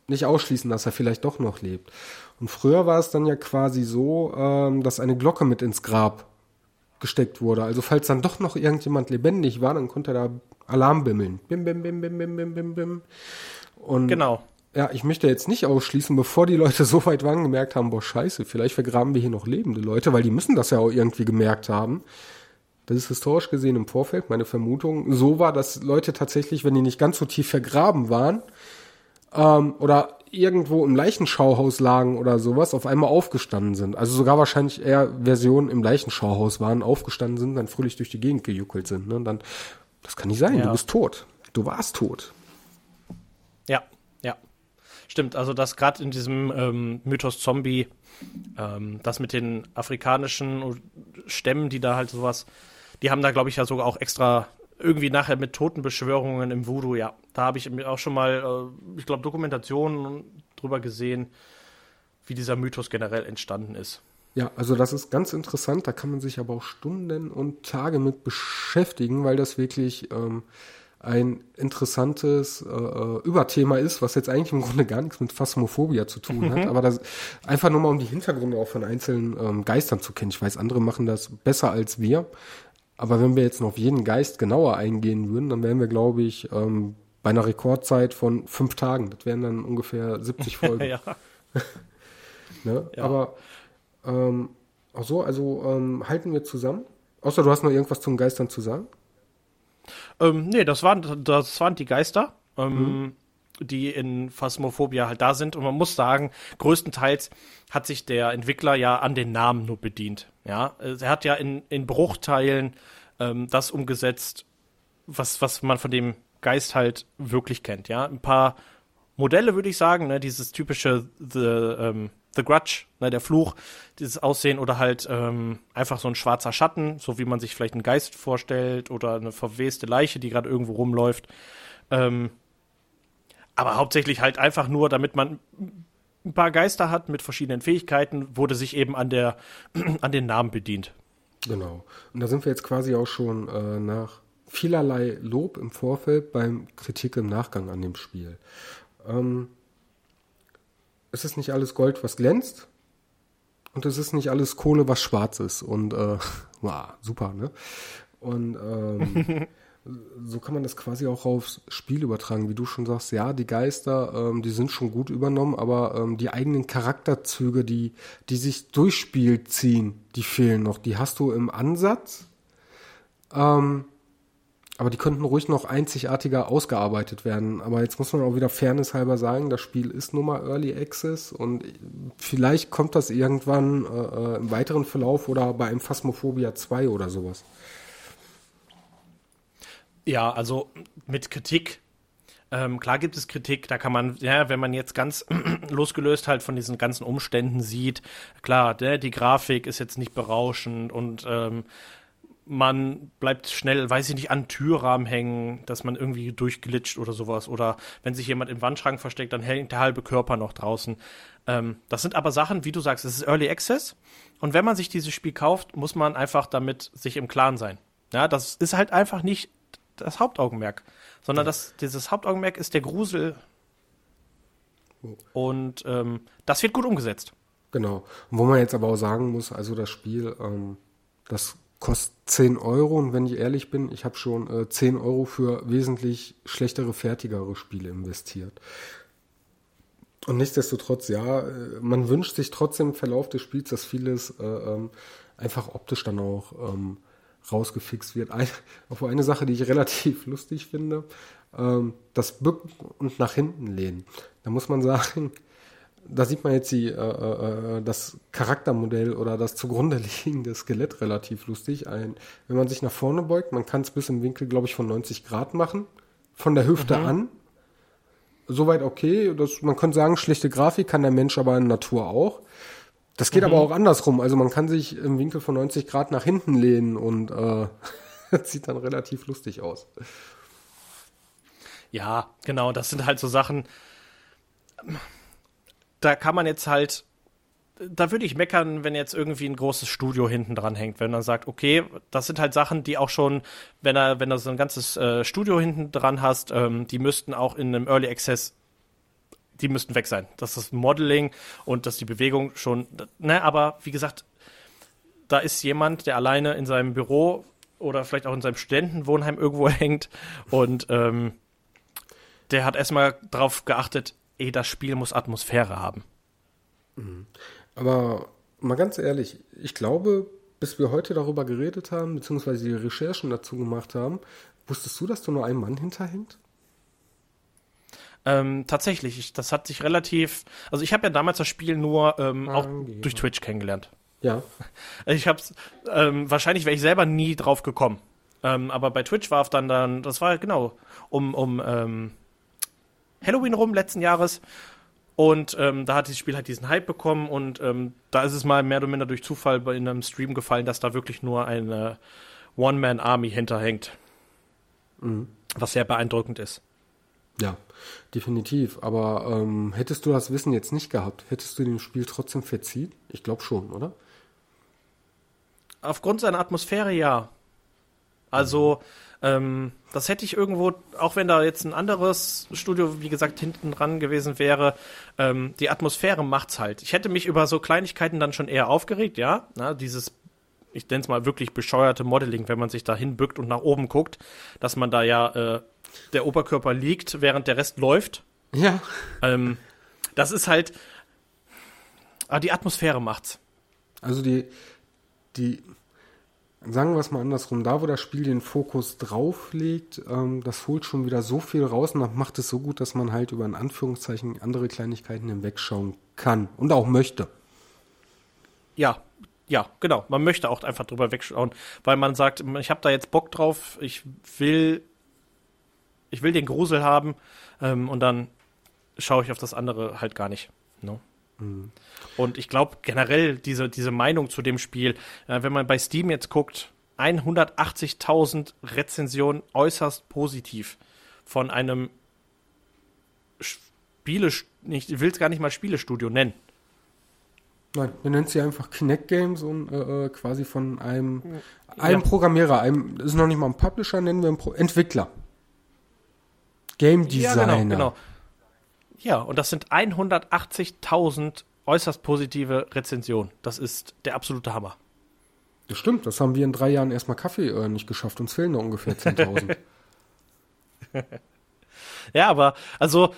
nicht ausschließen, dass er vielleicht doch noch lebt. Und früher war es dann ja quasi so, ähm, dass eine Glocke mit ins Grab gesteckt wurde. Also falls dann doch noch irgendjemand lebendig war, dann konnte er da Alarm bimmeln. Bim, bim, bim, bim, bim, bim, bim, bim. Und
Genau.
ja, ich möchte jetzt nicht ausschließen, bevor die Leute so weit waren, gemerkt haben, boah, scheiße, vielleicht vergraben wir hier noch lebende Leute, weil die müssen das ja auch irgendwie gemerkt haben. Das ist historisch gesehen im Vorfeld meine Vermutung. So war, dass Leute tatsächlich, wenn die nicht ganz so tief vergraben waren, ähm, oder irgendwo im Leichenschauhaus lagen oder sowas, auf einmal aufgestanden sind. Also sogar wahrscheinlich eher Versionen im Leichenschauhaus waren, aufgestanden sind, dann fröhlich durch die Gegend gejuckelt sind. Ne? Und dann, das kann nicht sein,
Ja.
du bist tot. du warst tot.
Ja, ja. Stimmt, also das gerade in diesem ähm, Mythos Zombie, ähm, das mit den afrikanischen Stämmen, die da halt sowas, die haben da, glaube ich, ja sogar auch extra irgendwie nachher mit Totenbeschwörungen im Voodoo, ja. Da habe ich auch schon mal, äh, ich glaube, Dokumentationen drüber gesehen, wie dieser Mythos generell entstanden ist.
Ja, also das ist ganz interessant, da kann man sich aber auch Stunden und Tage mit beschäftigen, weil das wirklich ähm, ein interessantes äh, äh Überthema ist, was jetzt eigentlich im Grunde gar nichts mit Phasmophobia zu tun hat, mhm. aber das einfach nur mal um die Hintergründe auch von einzelnen ähm, Geistern zu kennen. Ich weiß, andere machen das besser als wir, aber wenn wir jetzt noch auf jeden Geist genauer eingehen würden, dann wären wir, glaube ich, ähm, bei einer Rekordzeit von fünf Tagen. Das wären dann ungefähr 70 Folgen. ja. ne? ja. Aber ähm, ach so, also ähm, halten wir zusammen. Außer du hast noch irgendwas zum Geistern zu sagen?
Ähm, nee, das waren, das waren die Geister, ähm, mhm. Die in Phasmophobia halt da sind. Und man muss sagen, größtenteils hat sich der Entwickler ja an den Namen nur bedient. Ja, er hat ja in, in Bruchteilen ähm, das umgesetzt, was, was man von dem Geist halt wirklich kennt. Ja, ein paar Modelle würde ich sagen, ne, dieses typische The, ähm, The Grudge, ne, der Fluch, dieses Aussehen oder halt ähm, einfach so ein schwarzer Schatten, so wie man sich vielleicht einen Geist vorstellt oder eine verweste Leiche, die gerade irgendwo rumläuft. Ähm, aber hauptsächlich halt einfach nur, damit man ein paar Geister hat mit verschiedenen Fähigkeiten, wurde sich eben an der an den Namen bedient.
Genau. Und da sind wir jetzt quasi auch schon äh, nach vielerlei Lob im Vorfeld beim Kritik im Nachgang an dem Spiel. Ähm, es ist nicht alles Gold, was glänzt. Und es ist nicht alles Kohle, was schwarz ist. Und äh, wow, super, ne? Und ähm, so kann man das quasi auch aufs Spiel übertragen, wie du schon sagst, ja, die Geister, ähm, die sind schon gut übernommen, aber ähm, die eigenen Charakterzüge, die, die sich durchs Spiel ziehen, die fehlen noch. Die hast du im Ansatz. Ähm, aber die könnten ruhig noch einzigartiger ausgearbeitet werden. Aber jetzt muss man auch wieder fairnesshalber sagen, das Spiel ist nun mal Early Access und vielleicht kommt das irgendwann äh, äh im weiteren Verlauf oder bei einem Phasmophobia 2 oder sowas.
Ja, also mit Kritik. Ähm, klar gibt es Kritik, da kann man, ja, wenn man jetzt ganz losgelöst halt von diesen ganzen Umständen sieht, klar, der, die Grafik ist jetzt nicht berauschend und ähm, man bleibt schnell, weiß ich nicht, an Türrahmen hängen, dass man irgendwie durchglitscht oder sowas. Oder wenn sich jemand im Wandschrank versteckt, dann hängt der halbe Körper noch draußen. Ähm, das sind aber Sachen, wie du sagst, es ist Early Access. Und wenn man sich dieses Spiel kauft, muss man einfach damit sich im Klaren sein. Ja, das ist halt einfach nicht das Hauptaugenmerk, sondern ja. das, dieses Hauptaugenmerk ist der Grusel. Oh. Und ähm, das wird gut umgesetzt.
Genau. Und wo man jetzt aber auch sagen muss, also das Spiel, ähm, das kostet 10 Euro und wenn ich ehrlich bin, ich habe schon äh, 10 Euro für wesentlich schlechtere, fertigere Spiele investiert. Und nichtsdestotrotz, ja, äh, man wünscht sich trotzdem im Verlauf des Spiels, dass vieles äh, ähm, einfach optisch dann auch ähm, rausgefixt wird. Ein, auf eine Sache, die ich relativ lustig finde, ähm, das Bücken und nach hinten lehnen. Da muss man sagen, da sieht man jetzt die, äh, äh, das Charaktermodell oder das zugrunde liegende Skelett relativ lustig. Ein, wenn man sich nach vorne beugt, man kann es bis im Winkel, glaube ich, von 90 Grad machen, von der Hüfte mhm. an. Soweit okay. Das, man könnte sagen, schlechte Grafik kann der Mensch aber in Natur auch. Das geht mhm. aber auch andersrum. Also man kann sich im Winkel von 90 Grad nach hinten lehnen und äh, sieht dann relativ lustig aus.
Ja, genau. Das sind halt so Sachen da kann man jetzt halt, da würde ich meckern, wenn jetzt irgendwie ein großes Studio hinten dran hängt, wenn man sagt, okay, das sind halt Sachen, die auch schon, wenn er, wenn du so ein ganzes äh, Studio hinten dran hast, ähm, die müssten auch in einem Early Access die müssten weg sein. Das ist Modeling und dass die Bewegung schon, ne, aber wie gesagt, da ist jemand, der alleine in seinem Büro oder vielleicht auch in seinem Studentenwohnheim irgendwo hängt und ähm, der hat erstmal drauf geachtet, eh, das Spiel muss Atmosphäre haben.
Mhm. Aber mal ganz ehrlich, ich glaube, bis wir heute darüber geredet haben, beziehungsweise die Recherchen dazu gemacht haben, wusstest du, dass du nur ein Mann hinterhängt?
Ähm, tatsächlich, ich, das hat sich relativ. Also ich habe ja damals das Spiel nur ähm, auch durch Twitch kennengelernt.
Ja.
Ich hab's, ähm, wahrscheinlich wäre ich selber nie drauf gekommen. Ähm, aber bei Twitch war es dann, dann, das war genau um, um ähm, Halloween rum letzten Jahres. Und ähm, da hat das Spiel halt diesen Hype bekommen und ähm, da ist es mal mehr oder minder durch Zufall in einem Stream gefallen, dass da wirklich nur eine One-Man-Army hinterhängt. Mhm. Was sehr beeindruckend ist.
Ja, definitiv. Aber ähm, hättest du das Wissen jetzt nicht gehabt, hättest du dem Spiel trotzdem verziehen? Ich glaube schon, oder?
Aufgrund seiner Atmosphäre ja. Also, ähm, das hätte ich irgendwo, auch wenn da jetzt ein anderes Studio, wie gesagt, hinten dran gewesen wäre, ähm, die Atmosphäre macht's halt. Ich hätte mich über so Kleinigkeiten dann schon eher aufgeregt, ja. Na, dieses, ich nenne es mal wirklich bescheuerte Modeling, wenn man sich da hinbückt und nach oben guckt, dass man da ja äh, der Oberkörper liegt, während der Rest läuft.
Ja.
Ähm, das ist halt. Aber die Atmosphäre macht's.
Also die, die, sagen wir es mal andersrum, da wo das Spiel den Fokus drauf legt, ähm, das holt schon wieder so viel raus und macht es so gut, dass man halt über in Anführungszeichen andere Kleinigkeiten hinwegschauen kann und auch möchte.
Ja, ja, genau. Man möchte auch einfach drüber wegschauen, weil man sagt, ich habe da jetzt Bock drauf, ich will, ich will den Grusel haben ähm, und dann schaue ich auf das andere halt gar nicht. No? Mhm. Und ich glaube generell diese, diese Meinung zu dem Spiel, äh, wenn man bei Steam jetzt guckt, 180.000 Rezensionen äußerst positiv von einem Spiele, ich will es gar nicht mal Spielestudio nennen.
Nein, wir nennen sie einfach Kinect Games und äh, äh, quasi von einem, einem ja. Programmierer, einem, ist noch nicht mal ein Publisher, nennen wir einen Pro Entwickler. Game Designer.
Ja, genau, genau. Ja, und das sind 180.000 äußerst positive Rezensionen. Das ist der absolute Hammer.
Das stimmt, das haben wir in drei Jahren erstmal Kaffee äh, nicht geschafft. Uns fehlen noch ungefähr 10.000.
ja, aber also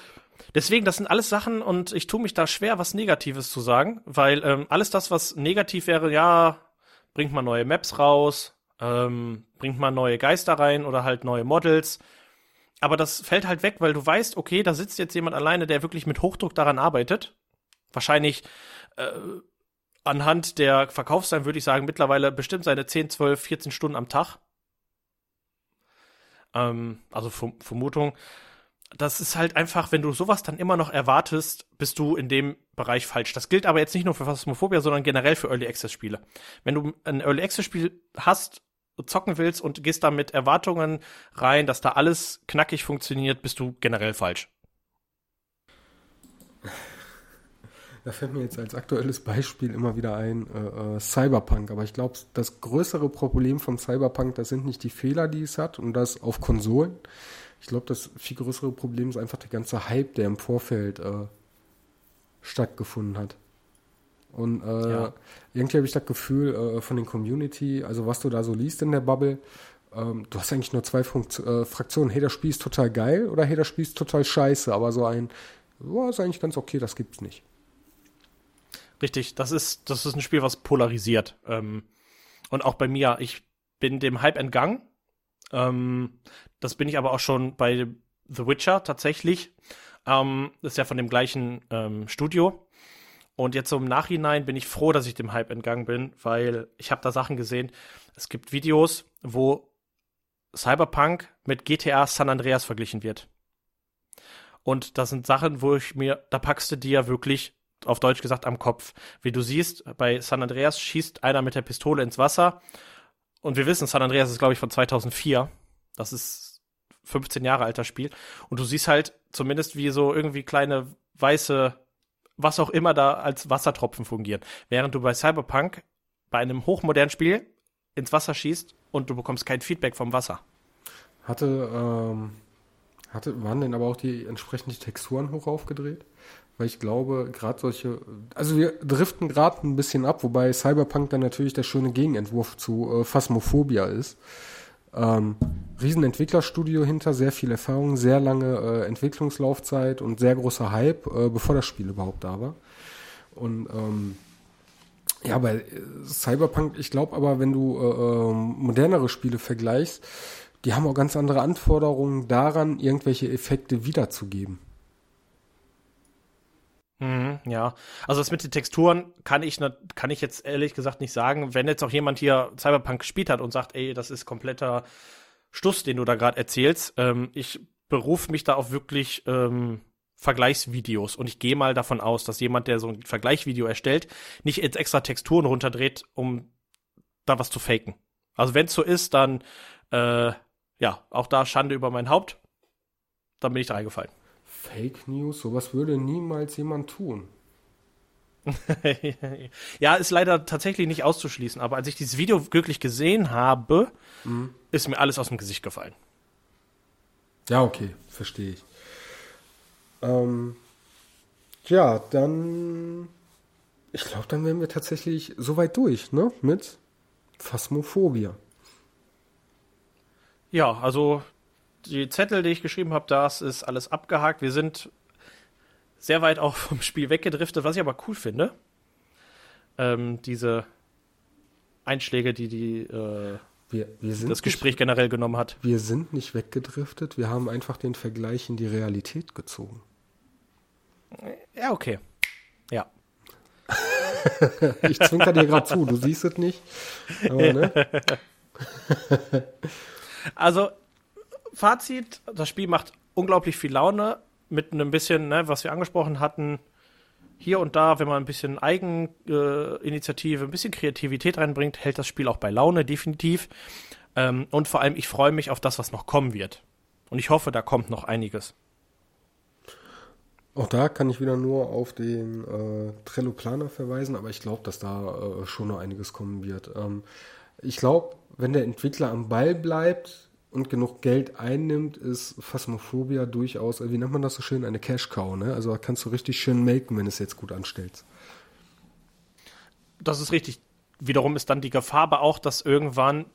deswegen, das sind alles Sachen und ich tue mich da schwer, was Negatives zu sagen, weil ähm, alles das, was negativ wäre, ja, bringt mal neue Maps raus, ähm, bringt mal neue Geister rein oder halt neue Models. Aber das fällt halt weg, weil du weißt, okay, da sitzt jetzt jemand alleine, der wirklich mit Hochdruck daran arbeitet wahrscheinlich äh, anhand der Verkaufszahlen würde ich sagen, mittlerweile bestimmt seine 10, 12, 14 Stunden am Tag. Ähm, also Vermutung. Das ist halt einfach, wenn du sowas dann immer noch erwartest, bist du in dem Bereich falsch. Das gilt aber jetzt nicht nur für Phasmophobia, sondern generell für Early Access Spiele. Wenn du ein Early Access Spiel hast, zocken willst und gehst da mit Erwartungen rein, dass da alles knackig funktioniert, bist du generell falsch.
Da fällt mir jetzt als aktuelles Beispiel immer wieder ein äh, äh, Cyberpunk. Aber ich glaube, das größere Problem von Cyberpunk, das sind nicht die Fehler, die es hat und das auf Konsolen. Ich glaube, das viel größere Problem ist einfach der ganze Hype, der im Vorfeld äh, stattgefunden hat. Und äh, ja. irgendwie habe ich das Gefühl äh, von den Community, also was du da so liest in der Bubble, ähm, du hast eigentlich nur zwei Funkt äh, Fraktionen. Hey, das Spiel ist total geil oder hey, das Spiel ist total scheiße. Aber so ein, oh, ist eigentlich ganz okay, das gibt's nicht.
Richtig, das ist, das ist ein Spiel, was polarisiert. Ähm, und auch bei mir, ich bin dem Hype entgangen. Ähm, das bin ich aber auch schon bei The Witcher tatsächlich. Ähm, das ist ja von dem gleichen ähm, Studio. Und jetzt so im Nachhinein bin ich froh, dass ich dem Hype entgangen bin, weil ich habe da Sachen gesehen. Es gibt Videos, wo Cyberpunk mit GTA San Andreas verglichen wird. Und das sind Sachen, wo ich mir, da packst du dir wirklich auf Deutsch gesagt am Kopf. Wie du siehst, bei San Andreas schießt einer mit der Pistole ins Wasser. Und wir wissen, San Andreas ist, glaube ich, von 2004. Das ist 15 Jahre alter Spiel. Und du siehst halt zumindest, wie so irgendwie kleine weiße, was auch immer da als Wassertropfen fungieren. Während du bei Cyberpunk bei einem hochmodernen Spiel ins Wasser schießt und du bekommst kein Feedback vom Wasser.
Hatte, ähm, hatte, waren denn aber auch die entsprechenden Texturen hoch aufgedreht? Weil ich glaube, gerade solche, also wir driften gerade ein bisschen ab, wobei Cyberpunk dann natürlich der schöne Gegenentwurf zu äh, Phasmophobia ist. Ähm, Riesenentwicklerstudio hinter, sehr viel Erfahrung, sehr lange äh, Entwicklungslaufzeit und sehr großer Hype, äh, bevor das Spiel überhaupt da war. Und ähm, ja, bei Cyberpunk, ich glaube aber, wenn du äh, ähm, modernere Spiele vergleichst, die haben auch ganz andere Anforderungen daran, irgendwelche Effekte wiederzugeben.
Mhm, ja, also das mit den Texturen kann ich, kann ich jetzt ehrlich gesagt nicht sagen. Wenn jetzt auch jemand hier Cyberpunk gespielt hat und sagt, ey, das ist kompletter Stuss, den du da gerade erzählst, ähm, ich berufe mich da auf wirklich ähm, Vergleichsvideos und ich gehe mal davon aus, dass jemand, der so ein Vergleichsvideo erstellt, nicht jetzt extra Texturen runterdreht, um da was zu faken. Also wenn es so ist, dann äh, ja, auch da Schande über mein Haupt. Dann bin ich da eingefallen.
Fake News, sowas würde niemals jemand tun.
ja, ist leider tatsächlich nicht auszuschließen, aber als ich dieses Video wirklich gesehen habe, mhm. ist mir alles aus dem Gesicht gefallen.
Ja, okay, verstehe ich. Ähm, ja, dann. Ich glaube, dann wären wir tatsächlich soweit durch, ne? Mit Phasmophobia.
Ja, also die Zettel, die ich geschrieben habe, das ist alles abgehakt. Wir sind sehr weit auch vom Spiel weggedriftet, was ich aber cool finde. Ähm, diese Einschläge, die die äh, wir, wir das Gespräch nicht, generell genommen hat.
Wir sind nicht weggedriftet, wir haben einfach den Vergleich in die Realität gezogen.
Ja, okay. Ja.
ich zwinker dir gerade zu, du siehst es nicht. Aber, ne?
also, Fazit, das Spiel macht unglaublich viel Laune mit einem bisschen, ne, was wir angesprochen hatten, hier und da, wenn man ein bisschen Eigeninitiative, ein bisschen Kreativität reinbringt, hält das Spiel auch bei Laune, definitiv. Ähm, und vor allem, ich freue mich auf das, was noch kommen wird. Und ich hoffe, da kommt noch einiges.
Auch da kann ich wieder nur auf den äh, Trello Planer verweisen, aber ich glaube, dass da äh, schon noch einiges kommen wird. Ähm, ich glaube, wenn der Entwickler am Ball bleibt und genug Geld einnimmt, ist Phasmophobia durchaus, wie nennt man das so schön, eine Cash Cow. Ne? Also kannst du richtig schön melken, wenn du es jetzt gut anstellst.
Das ist richtig. Wiederum ist dann die Gefahr aber auch, dass irgendwann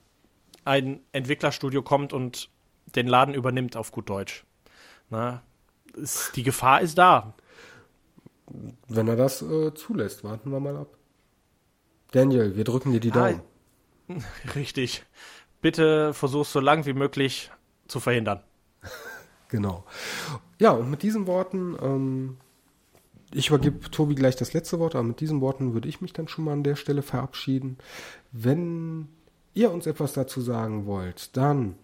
ein Entwicklerstudio kommt und den Laden übernimmt auf gut Deutsch. Na, ist, die Gefahr ist da.
Wenn er das äh, zulässt, warten wir mal ab. Daniel, wir drücken dir die Daumen.
Ah, richtig. Bitte versuch so lang wie möglich zu verhindern.
genau. Ja, und mit diesen Worten, ähm, ich übergebe Tobi gleich das letzte Wort, aber mit diesen Worten würde ich mich dann schon mal an der Stelle verabschieden. Wenn ihr uns etwas dazu sagen wollt, dann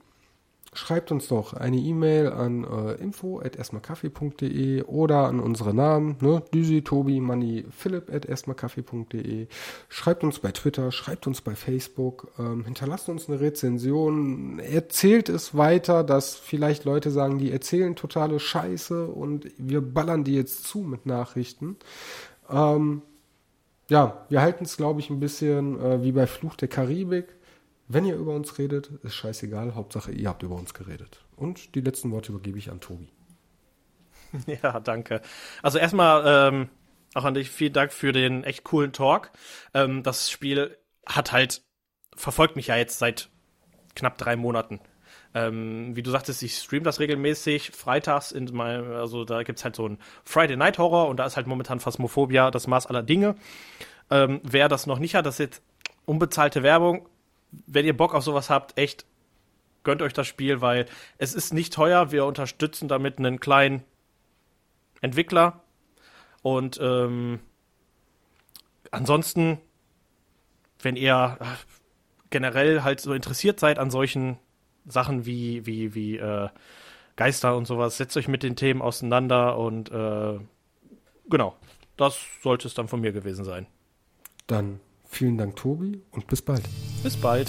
schreibt uns doch eine E-Mail an äh, info.erstmalkaffee.de oder an unsere Namen, ne? Düsi, Tobi, Manni, Philipp at erstmalkaffee.de. Schreibt uns bei Twitter, schreibt uns bei Facebook, ähm, hinterlasst uns eine Rezension, erzählt es weiter, dass vielleicht Leute sagen, die erzählen totale Scheiße und wir ballern die jetzt zu mit Nachrichten. Ähm, ja, wir halten es, glaube ich, ein bisschen äh, wie bei Fluch der Karibik wenn ihr über uns redet, ist scheißegal. Hauptsache, ihr habt über uns geredet. Und die letzten Worte übergebe ich an Tobi.
Ja, danke. Also erstmal ähm, auch an dich vielen Dank für den echt coolen Talk. Ähm, das Spiel hat halt verfolgt mich ja jetzt seit knapp drei Monaten. Ähm, wie du sagtest, ich stream das regelmäßig freitags in meinem, also da gibt's halt so ein Friday Night Horror und da ist halt momentan Phasmophobia das Maß aller Dinge. Ähm, wer das noch nicht hat, das ist jetzt unbezahlte Werbung, wenn ihr Bock auf sowas habt, echt gönnt euch das Spiel, weil es ist nicht teuer. Wir unterstützen damit einen kleinen Entwickler. Und ähm, ansonsten, wenn ihr generell halt so interessiert seid an solchen Sachen wie, wie, wie äh, Geister und sowas, setzt euch mit den Themen auseinander und äh, genau, das sollte es dann von mir gewesen sein.
Dann Vielen Dank, Tobi, und bis bald.
Bis bald.